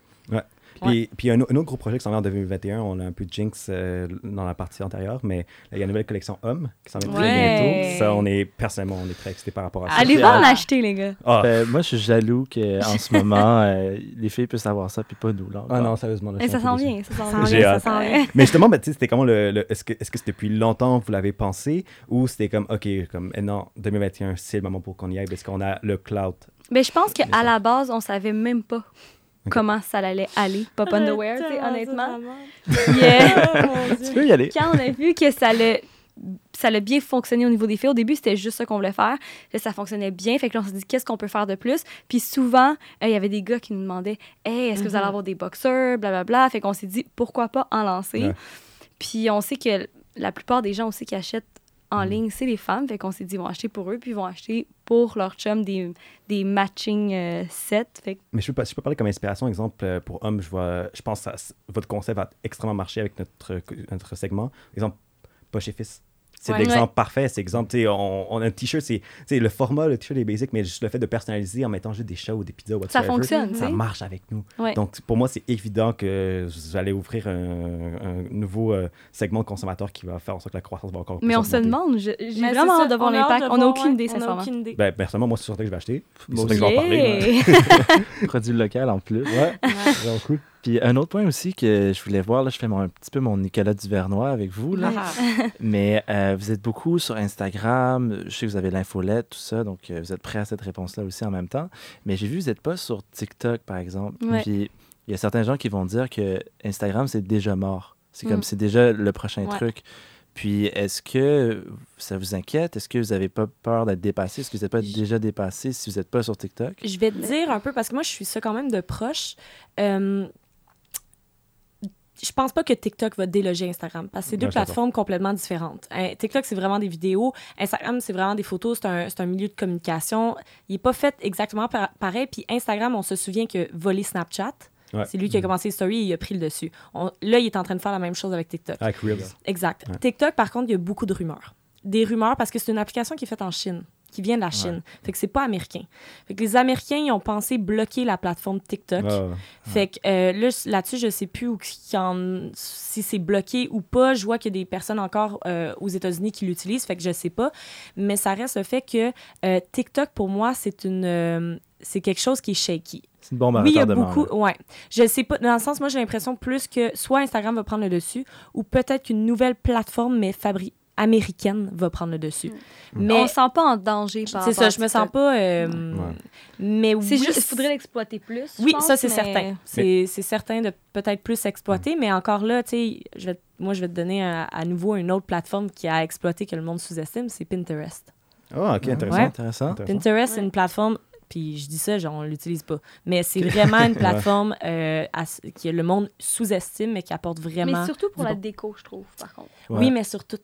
Puis, puis un, au- un autre gros projet qui s'en vient en 2021, on a un peu de jinx euh, dans la partie antérieure, mais là, il y a une nouvelle collection Homme qui s'en vient très bientôt. Ça, on est, personnellement, on est très excités par rapport à ça. Allez voir en hâte. acheter, les gars. Ah, Euh, moi, je suis jaloux qu'en ce moment, (laughs) euh, les filles puissent avoir ça, puis pas nous. Là, ah non, sérieusement. là, Et ça un peu s'en déçu. vient, ça s'en Ça vient. s'en J'ai vient, ça hâte. s'en vient. Mais justement, ben, tu sais, c'était comment le. le- est-ce que est-ce que c'était depuis longtemps que vous l'avez pensé? Ou c'était comme, OK, comme, eh non, 2021, c'est le moment pour qu'on y aille parce qu'on a le cloud. Mais je pense qu'à la base, on savait même pas comment ça allait aller, Pop Underwear, tu sais, honnêtement. (laughs) Yeah. Tu peux y aller. Quand on a vu que ça allait, ça allait bien fonctionner au niveau des filles, au début, c'était juste ça qu'on voulait faire. Là, ça fonctionnait bien. Fait que là, on s'est dit, qu'est-ce qu'on peut faire de plus? Puis souvent, euh, il y avait des gars qui nous demandaient, hey, est-ce que vous allez Mhm. avoir des boxeurs, blablabla. Fait qu'on s'est dit, pourquoi pas en lancer? Ouais. Puis on sait que la plupart des gens aussi qui achètent en Mhm. ligne, c'est les femmes. Fait qu'on s'est dit, ils vont acheter pour eux, puis ils vont acheter pour leur chum des, des matching euh, sets. Fait que Mais je peux, pas- je peux parler comme inspiration, exemple, euh, pour hommes, je vois, je pense que ça- votre concept va extrêmement marcher avec notre, notre segment. Exemple, poche et fils. C'est Ouais. l'exemple parfait. C'est exemple, tu sais, on, on a un t-shirt, c'est tu sais, le format, le t-shirt est basic, mais juste le fait de personnaliser en mettant juste des chats ou des pizzas ou ça fonctionne, Ça marche avec nous. Ouais. Donc, pour moi, c'est évident que j'allais ouvrir un, un nouveau euh, segment de consommateurs qui va faire en sorte que la croissance va encore plus Mais on se demande, je- j'ai vraiment hâte de ça, voir on a hâte l'impact. On n'a aucune ouais, idée, on a sincèrement. aucune idée. Ben, personnellement, moi, c'est sûr que je vais acheter. (laughs) Moi C'est que je vais en parler. (laughs) Produit local en plus. Ouais, vraiment cool. Puis un autre point aussi que je voulais voir, là, je fais mon, un petit peu mon Nicolas Duvernois avec vous, là. Ah. (laughs) mais euh, vous êtes beaucoup sur Instagram, je sais que vous avez l'infolette, tout ça, donc euh, vous êtes prêt à cette réponse-là aussi en même temps. Mais j'ai vu que vous n'êtes pas sur TikTok, par exemple. Ouais. Puis il y a certains gens qui vont dire que Instagram, c'est déjà mort. C'est comme, Mm. c'est déjà le prochain Ouais. truc. Puis est-ce que ça vous inquiète? Est-ce que vous n'avez pas peur d'être dépassé? Est-ce que vous n'êtes pas déjà dépassé si vous n'êtes pas sur TikTok? Je vais te dire un peu, parce que moi, je suis ça quand même de proche. Euh, je pense pas que TikTok va déloger Instagram, parce que c'est deux Ouais, plateformes complètement différentes. Hein, TikTok, c'est vraiment des vidéos. Instagram, c'est vraiment des photos. C'est un, un milieu de communication. Il est pas fait exactement par- pareil. Puis Instagram, on se souvient que voler Snapchat, Ouais. c'est lui qui a commencé les stories et il a pris le dessus. On- là, il est en train de faire la même chose avec TikTok. Avec Reels. Exact. Ouais. TikTok, par contre, il y a beaucoup de rumeurs. Des rumeurs parce que c'est une application qui est faite en Chine, qui vient de la Chine. Fait que c'est pas américain. Fait que les Américains, ils ont pensé bloquer la plateforme TikTok. Ouais, ouais. Fait que euh, là, là-dessus, je sais plus où si c'est bloqué ou pas. Je vois qu'il y a des personnes encore euh, aux États-Unis qui l'utilisent, fait que je sais pas. Mais ça reste le fait que euh, TikTok, pour moi, c'est une... euh, c'est quelque chose qui est shaky. C'est une bombe à Oui, il y a beaucoup. Ouais. Je sais pas. Dans le sens, moi, j'ai l'impression plus que soit Instagram va prendre le dessus ou peut-être qu'une nouvelle plateforme, mais fabri américaine, va prendre le dessus. Mais Mais on se sent pas en danger par c'est ça, je me sens pas. euh, Ouais. Mais oui. C'est juste, il faudrait l'exploiter plus. je Oui, pense, ça, c'est mais- certain. C'est certain de peut-être plus exploiter, mais encore là, tu sais, je vais- moi, je vais te donner à, à nouveau une autre plateforme qui a exploité que le monde sous-estime, c'est Pinterest. Ah, ok, intéressant. Ouais. Intéressant. Pinterest, c'est Ouais. une plateforme, puis je dis ça, genre, on l'utilise pas, mais c'est vraiment une (laughs) plateforme euh, à- que le monde sous-estime, mais qui apporte vraiment. Mais surtout pour du la bon. déco, je trouve, par contre. Ouais. Oui, mais sur tout.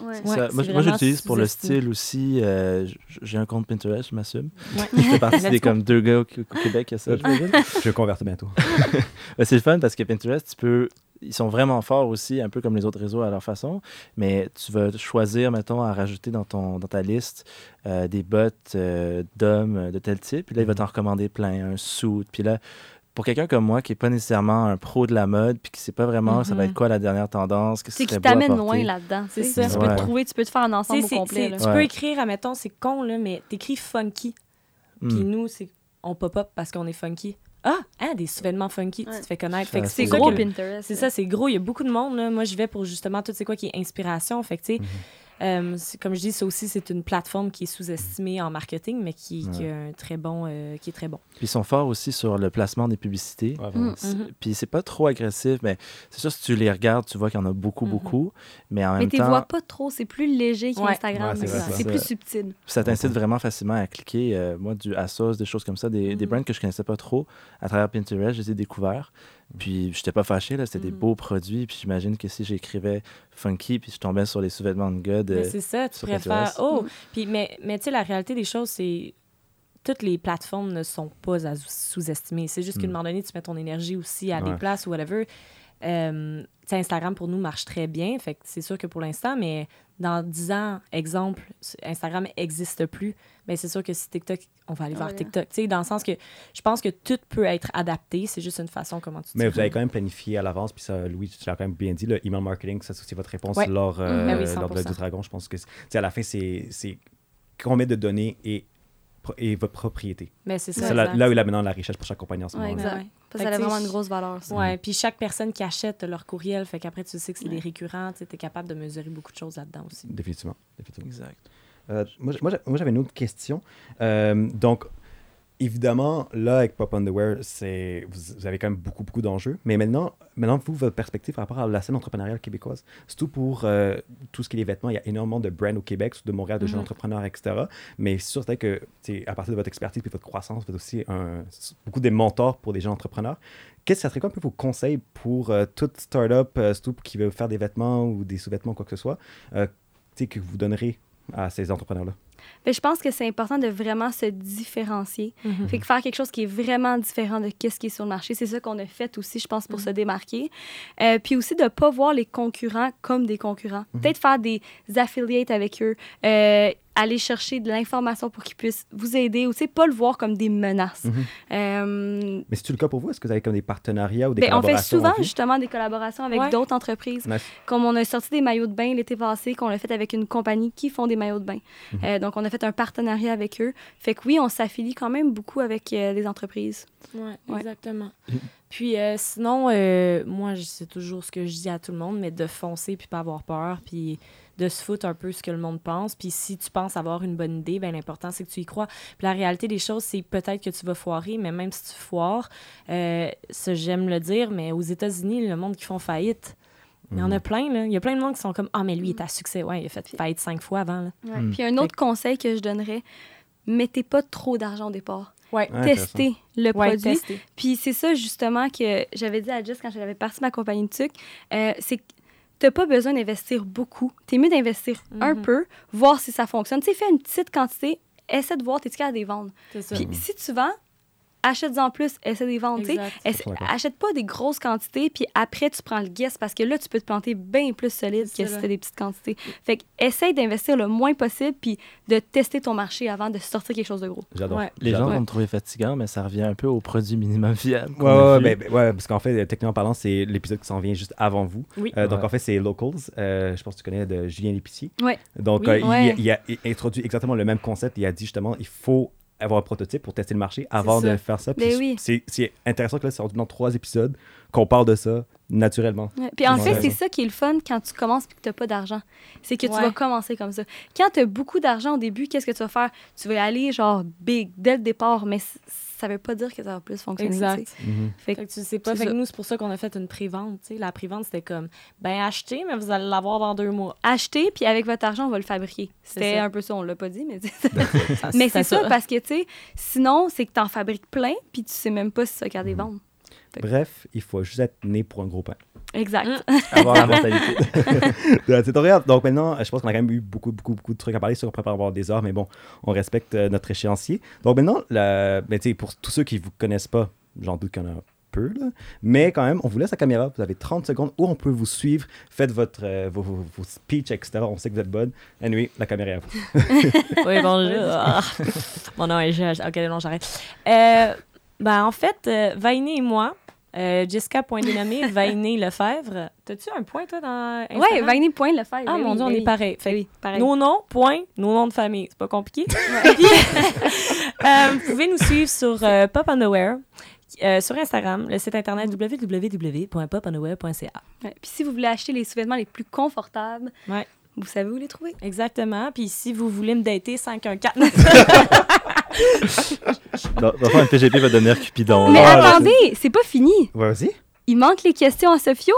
Ouais. Ça, Ouais, moi, j'utilise pour le style aussi. euh, j'ai un compte Pinterest, je m'assume. Ouais. (laughs) Je fais partie des comme deux gars au, au Québec a ça. (laughs) Je vais convertir bientôt. (laughs) C'est le fun parce que Pinterest, tu peux. Ils sont vraiment forts aussi, un peu comme les autres réseaux à leur façon, mais tu vas choisir, mettons, à rajouter dans, ton, dans ta liste euh, des bots euh, d'hommes de tel type, puis là, il va t'en recommander plein, un suit, puis là, pour quelqu'un comme moi qui n'est pas nécessairement un pro de la mode, puis qui sait pas vraiment ça va Mhm. être quoi la dernière tendance, qu'est-ce C'est qui t'amène loin là-dedans. C'est ça. Tu peux te trouver, tu peux te faire un Tu ensemble au c'est- complet. là. tu Ouais. peux écrire, admettons, c'est con, là, mais t'écris funky. Puis Hmm. nous, c'est on pop-up parce qu'on est funky. Ah, hein, des vêtements funky, tu te fais connaître. Fait que c'est gros que- Pinterest. C'est ça, c'est gros. Il y a beaucoup de monde. Là. Moi, je vais pour justement tout c'est quoi qui est inspiration. Fait que, tu sais, euh, comme je dis, ça aussi, c'est une plateforme qui est sous-estimée en marketing, mais qui, qui Ouais. a un très bon, euh, qui est très bon. Puis ils sont forts aussi sur le placement des publicités. Ouais. Mm. Mhm. Puis c'est pas trop agressif, mais c'est sûr, si tu les regardes, tu vois qu'il y en a beaucoup, Mhm. beaucoup. Mais en Mais même tu temps, vois pas trop, c'est plus léger qu'Instagram. Ouais, c'est plus subtil. ça t'incite vraiment facilement à cliquer. euh, moi, du Asos, des choses comme ça, des, des Mhm. brands que je connaissais pas trop, à travers Pinterest, je les ai découverts. Puis j'étais pas fâché, là, c'était des Mhm. beaux produits. Puis j'imagine que si j'écrivais funky, puis je tombais sur les sous-vêtements de gars de- Mais c'est ça, tu préfères. Oh! Mm. Puis, mais, mais tu sais, la réalité des choses, c'est. Toutes les plateformes ne sont pas à sous-estimer. C'est juste qu'à un Mm. moment donné, tu mets ton énergie aussi à des places ou whatever. Euh, Instagram, pour nous, marche très bien. Fait que c'est sûr que pour l'instant, mais dans 10 ans, exemple, Instagram n'existe plus. Ben, c'est sûr que si TikTok, on va aller vers Ouais. TikTok. Tu sais, dans le sens que je pense que tout peut être adapté. C'est juste une façon comment tu Mais vous avez quand même planifié à l'avance, puis ça, Louis, tu l'as quand même bien dit, le email marketing, ça, c'est aussi votre réponse Ouais. lors, euh, Ben oui, lors de 100%. du Dragon. Je pense que, c'est- tu sais, à la fin, c'est c'est combien de données et, et votre propriété. Mais c'est C'est ça. là, où il a maintenant la richesse pour chaque compagnie en ce Ouais, moment. exact. Ouais. Parce que ça a vraiment une grosse valeur. ça. Ouais, puis chaque personne qui achète leur courriel, fait qu'après tu sais que c'est des Ouais. récurrents, tu es capable de mesurer beaucoup de choses là-dedans aussi. Définitivement. définitivement. Exact. Euh, moi, j'avais une autre question. Euh, donc, évidemment, là, avec Pop Underwear, c'est, vous, vous avez quand même beaucoup, beaucoup d'enjeux. Mais maintenant, maintenant, vous, votre perspective par rapport à la scène entrepreneuriale québécoise, surtout pour euh, tout ce qui est les vêtements, il y a énormément de brands au Québec, surtout de Montréal, de jeunes Mhm. entrepreneurs, etc. Mais c'est sûr que, à partir de votre expertise et votre croissance, vous êtes aussi un- beaucoup des mentors pour des jeunes entrepreneurs. Qu'est-ce que ça serait quoi un peu vos conseils pour euh, toute startup, euh, surtout qui veut faire des vêtements ou des sous-vêtements, quoi que ce soit, que vous donnerez à ces entrepreneurs-là? Mais je pense que c'est important de vraiment se différencier. Mhm. Fait que faire quelque chose qui est vraiment différent de ce qui est sur le marché, c'est ça qu'on a fait aussi, je pense, pour se démarquer. Euh, puis aussi de ne pas voir les concurrents comme des concurrents. Peut-être faire des affiliates avec eux, euh, aller chercher de l'information pour qu'ils puissent vous aider ou, tu sais, pas le voir comme des menaces. Mhm. Euh, Mais c'est-tu le cas pour vous? Est-ce que vous avez comme des partenariats ou des ben, on fait collaborations souvent justement des collaborations avec Ouais. d'autres entreprises. Nice. Comme on a sorti des maillots de bain l'été passé, qu'on l'a fait avec une compagnie qui font des maillots de bain. Mhm. Euh, donc, on a fait un partenariat avec eux. Fait que oui, on s'affilie quand même beaucoup avec euh, les entreprises. Ouais, Ouais. exactement. Puis euh, sinon, euh, moi, c'est toujours ce que je dis à tout le monde, mais de foncer puis pas avoir peur, puis de se foutre un peu ce que le monde pense. Puis si tu penses avoir une bonne idée, ben l'important, c'est que tu y crois. Puis la réalité des choses, c'est peut-être que tu vas foirer, mais même si tu foires, euh, ça, j'aime le dire, mais aux États-Unis, le monde qui font faillite, il y en a plein, là. Il y a plein de monde qui sont comme Ah, mais lui, il est à succès. Ouais, il a fait faillite cinq fois avant, là. Ouais. Mm. Puis un autre conseil que je donnerais, mettez pas trop d'argent au départ. Ouais. Testez le Ouais, produit. tester. Puis c'est ça justement que j'avais dit à Jess quand j'avais parti ma compagnie de sucre, euh, c'est que t'as pas besoin d'investir beaucoup. T'es mieux d'investir un Mhm. peu, voir si ça fonctionne. Tu sais, fais une petite quantité, essaie de voir, t'es-tu capable de les vendre? C'est ça. Puis si tu vends, achète-en plus, essaie de les vendre. tu sais. Exact. Essa- D'accord. achète pas des grosses quantités, puis après, tu prends le guess parce que là, tu peux te planter bien plus solide que si tu des petites quantités. Fait que essaye d'investir le moins possible, puis de tester ton marché avant de sortir quelque chose de gros. J'adore. Ouais. Les gens vont me trouver fatigant, mais ça revient un peu au produit minimum viable. Ouais, ouais, ben, ben, ouais, parce qu'en fait, techniquement parlant, c'est l'épisode qui s'en vient juste avant vous. Oui. Euh, donc, Ouais. en fait, c'est Locals. Euh, je pense que tu connais de Julien Lépicier. Ouais. Donc, Oui. euh, il- il, a introduit exactement le même concept. Il a dit justement, il faut avoir un prototype pour tester le marché avant ça. de faire ça. Ben oui. C'est c'est intéressant que là, c'est rendu dans trois épisodes qu'on parle de ça naturellement. Ouais. Puis en fait, c'est ça qui est le fun quand tu commences et que tu n'as pas d'argent. C'est que tu vas commencer comme ça. Quand tu as beaucoup d'argent au début, qu'est-ce que tu vas faire? Tu vas aller genre big dès le départ, mais ça veut pas dire que ça va plus fonctionner. Exact. Mhm. Fait Fait que tu sais pas. c'est Fait que ça. nous, c'est pour ça qu'on a fait une pré-vente. tu sais. La pré-vente, c'était comme, ben achetez, mais vous allez l'avoir dans deux mois. acheter, puis avec votre argent, on va le fabriquer. C'était ça. un peu ça, on l'a pas dit, mais, (laughs) Ça, mais c'est ça, parce que, tu sais, sinon, c'est que tu en fabriques plein, puis tu sais même pas si tu vas garder vendre. Bref, il faut juste être né pour un gros pain. Exact. Mm. (laughs) Avoir la mentalité. (laughs) C'est ton regarde. Donc maintenant, je pense qu'on a quand même eu beaucoup, beaucoup, beaucoup de trucs à parler sur on pourrait avoir des heures, mais bon, on respecte euh, notre échéancier. Donc maintenant, la, ben, pour tous ceux qui ne vous connaissent pas, j'en doute qu'il y en a peu, là, mais quand même, on vous laisse la caméra. Vous avez 30 secondes où on peut vous suivre. Faites votre, euh, vos, vos, vos speeches, etc. On sait que vous êtes bonne. Anyway, la caméra est à vous. (laughs) Oui, bonjour. Mon nom est Jage. Ok, non, j'arrête. Euh, ben, en fait, euh, Vainé et moi, euh, Jessica Point dénommé, (laughs) Vainé Lefebvre. T'as-tu un point, toi, dans Instagram? Ouais, Vainé point le faire. Ah, Ben mon oui, Dieu, on ben est pareil. Fait Ben que oui, pareil. Nos noms, point, nos noms de famille. C'est pas compliqué. (laughs) Euh, vous pouvez nous suivre sur euh, Pop Underwear, euh, sur Instagram, le site internet www.popundderwear.ca. Ouais. Puis si vous voulez acheter les sous-vêtements les plus confortables, Ouais. vous savez où les trouver. Exactement. Puis si vous voulez me dater, (laughs) 514. (laughs) Dans, dans le fond, MPGP va devenir Cupidon. Mais là. attendez, c'est pas fini. Vas-y. Il manque les questions à Sophio.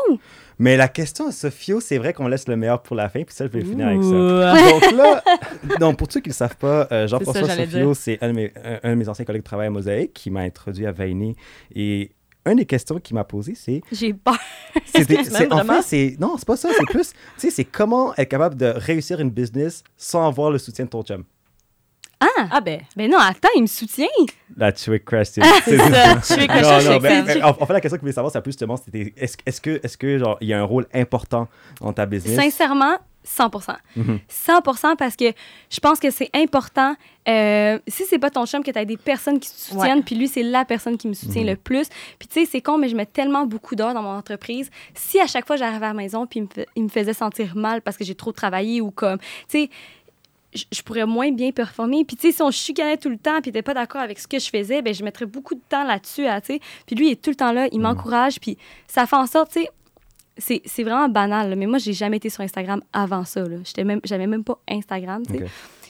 Mais la question à Sophio, c'est vrai qu'on laisse le meilleur pour la fin, puis ça, je vais finir avec ça. Donc là, (laughs) donc pour ceux qui ne le savent pas, euh, Jean-François Sofio, c'est un, de mes- un- un de mes anciens collègues de travail à Mosaïque qui m'a introduit à Vainé. Et une des questions qu'il m'a posées, c'est. (laughs) J'ai peur. c'est En fait, c'est. Non, c'est pas ça, c'est plus. Tu sais, c'est comment être capable de réussir une business sans avoir le soutien de ton chum. Ah! Ah ben, Ben non, attends, il me soutient. La trick question. c'est ça. Ben, ben, en, en fait, la question que je voulais savoir, c'est plus justement, c'était est-ce est-ce que, est-ce que genre, il y a un rôle important dans ta business? Sincèrement, 100 Mhm. 100% parce que je pense que c'est important. euh, si c'est pas ton chum, que tu as des personnes qui te soutiennent, puis lui, c'est la personne qui me soutient Mhm. le plus. Puis tu sais, c'est con, mais je mets tellement beaucoup d'heures dans mon entreprise. Si à chaque fois j'arrivais à la maison, puis il me, fa- il me faisait sentir mal parce que j'ai trop travaillé ou comme, tu sais, je- pourrais moins bien performer. Puis, tu sais, si on chicanait tout le temps, puis t'es pas d'accord avec ce que je faisais, ben je mettrais beaucoup de temps là-dessus, à, tu sais. Puis lui, il est tout le temps là, il m'encourage, puis ça fait en sorte, tu sais, c'est c'est vraiment banal, là, mais moi, j'ai jamais été sur Instagram avant ça, là. J'étais même, j'avais même pas Instagram, tu sais.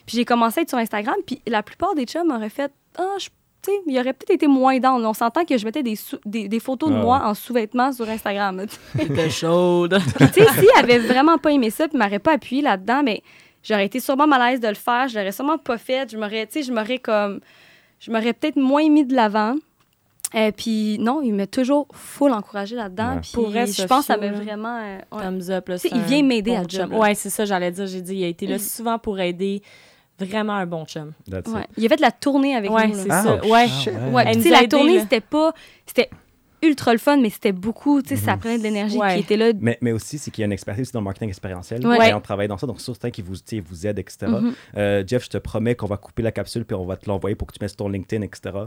Puis j'ai commencé à être sur Instagram, puis la plupart des chums m'auraient fait « Ah, je... » Tu sais, il aurait peut-être été moins down. On s'entend que je mettais des, sous- des, des photos de Ah moi en sous-vêtements sur Instagram. là, tu sais. C'était chaude. Puis, tu sais, s'il avait vraiment pas aimé ça, puis m'aurait pas appuyé là-dedans, mais j'aurais été sûrement mal à l'aise de le faire. Je l'aurais sûrement pas fait. Je m'aurais, tu sais, je m'aurais comme. Je m'aurais peut-être moins mis de l'avant. Et puis, non, il m'a toujours full encouragé là-dedans. Ouais. Pour vrai, je pense que ça m'a vraiment. euh, ouais. Thumbs up. Là, il vient m'aider bon à job. Ouais, c'est ça, j'allais dire. J'ai dit, il a été là Il- souvent pour aider. Vraiment un bon chum. Ouais. Il a fait de la tournée avec Ouais, nous. là. c'est Ah, ça. Ouais. Ouais, puis la tournée, c'était pas. C'était ultra le fun, mais c'était beaucoup. Tu sais, ça Mhm. prenait de l'énergie. Ouais. Il était là. Mais, mais aussi, c'est qu'il y a une expertise dans le marketing expérientiel. Ouais. Et on travaille dans ça. Donc, sur qui vous, vous aide, etc. Mhm. Euh, Jeff, je te promets qu'on va couper la capsule puis on va te l'envoyer pour que tu mettes sur ton LinkedIn, etc. (laughs)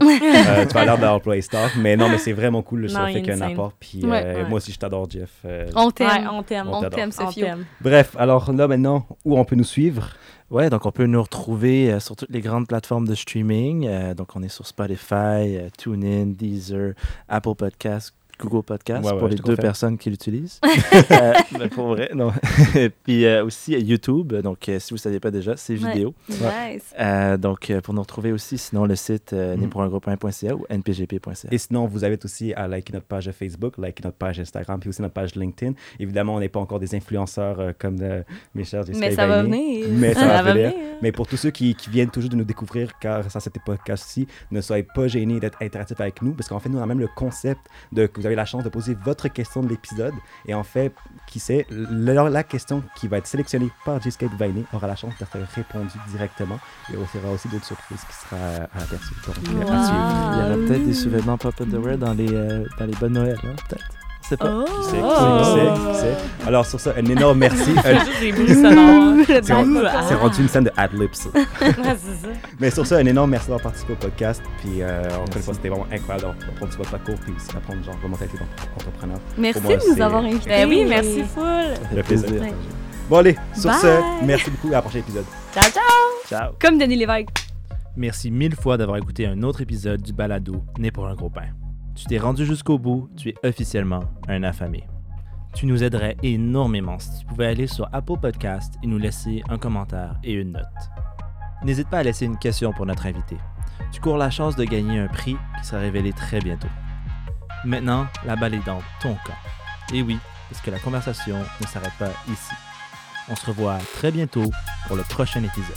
Euh, tu vas l'air d'employé staff. Mais non, mais c'est vraiment cool il fait est qu'il y a un insane. apport. Puis Ouais. euh, Ouais. moi aussi, je t'adore, Jeff. Euh, On t'aime. Ouais, on t'aime. On t'aime, t'aime. Bref, alors là, maintenant, où on peut nous suivre? Ouais, donc on peut nous retrouver euh, sur toutes les grandes plateformes de streaming. Euh, donc on est sur Spotify, euh, TuneIn, Deezer, Apple Podcasts, Google Podcast Ouais, ouais, pour les deux confirme. personnes qui l'utilisent. (laughs) Euh, mais pour vrai, non. (laughs) Puis euh, aussi YouTube. Donc, euh, si vous ne saviez pas déjà, c'est Ouais. vidéo. Nice. Euh, donc, euh, pour nous retrouver aussi, sinon le site euh, Mhm. népourungroupe1.ca ou npgp.ca. Et sinon, vous invite aussi à liker notre page Facebook, liker notre page Instagram, puis aussi notre page LinkedIn. Évidemment, on n'est pas encore des influenceurs euh, comme de, mes chers Mais ça va venir. Mais ça (laughs) va Ça va venir. venir. Mais pour tous ceux qui, qui viennent toujours de nous découvrir, car à cet podcast-ci, ne soyez pas gênés d'être interactifs avec nous, parce qu'en fait, nous, on a même le concept de que vous avez la chance de poser votre question de l'épisode. Et en fait, qui sait, la, la question qui va être sélectionnée par Vainé aura la chance d'être répondue directement. Et il y aura aussi d'autres surprises qui seront aperçues. Donc, Wow. à suivre. Il y aura peut-être des sous-vêtements Pop Underwear dans les, euh, dans les bonnes Noël, hein, peut-être. Je sais pas. Oh. Qui sait, qui sait, qui sait, qui sait. Alors, sur ça, un énorme merci. C'est. (laughs) C'est rendu, c'est une scène de ad-libs. (laughs) C'est. Mais sur ça, un énorme merci d'avoir participé au podcast. Puis, euh, encore une fois, c'était vraiment incroyable sur votre parcours. Puis aussi d'apprendre, genre, comment t'as été entrepreneur. Merci de nous c'est- avoir invités. Ben oui, merci full. Le plaisir. Bon, allez, sur Bye. ce, merci beaucoup. À la prochaine épisode. Ciao, ciao. Ciao. Comme Denis Lévesque. Merci mille fois d'avoir écouté un autre épisode du balado Né pour un gros pain. Tu t'es rendu jusqu'au bout, tu es officiellement un affamé. Tu nous aiderais énormément si tu pouvais aller sur Apple Podcast et nous laisser un commentaire et une note. N'hésite pas à laisser une question pour notre invité. Tu cours la chance de gagner un prix qui sera révélé très bientôt. Maintenant, la balle est dans ton camp. Et oui, parce que la conversation ne s'arrête pas ici. On se revoit très bientôt pour le prochain épisode.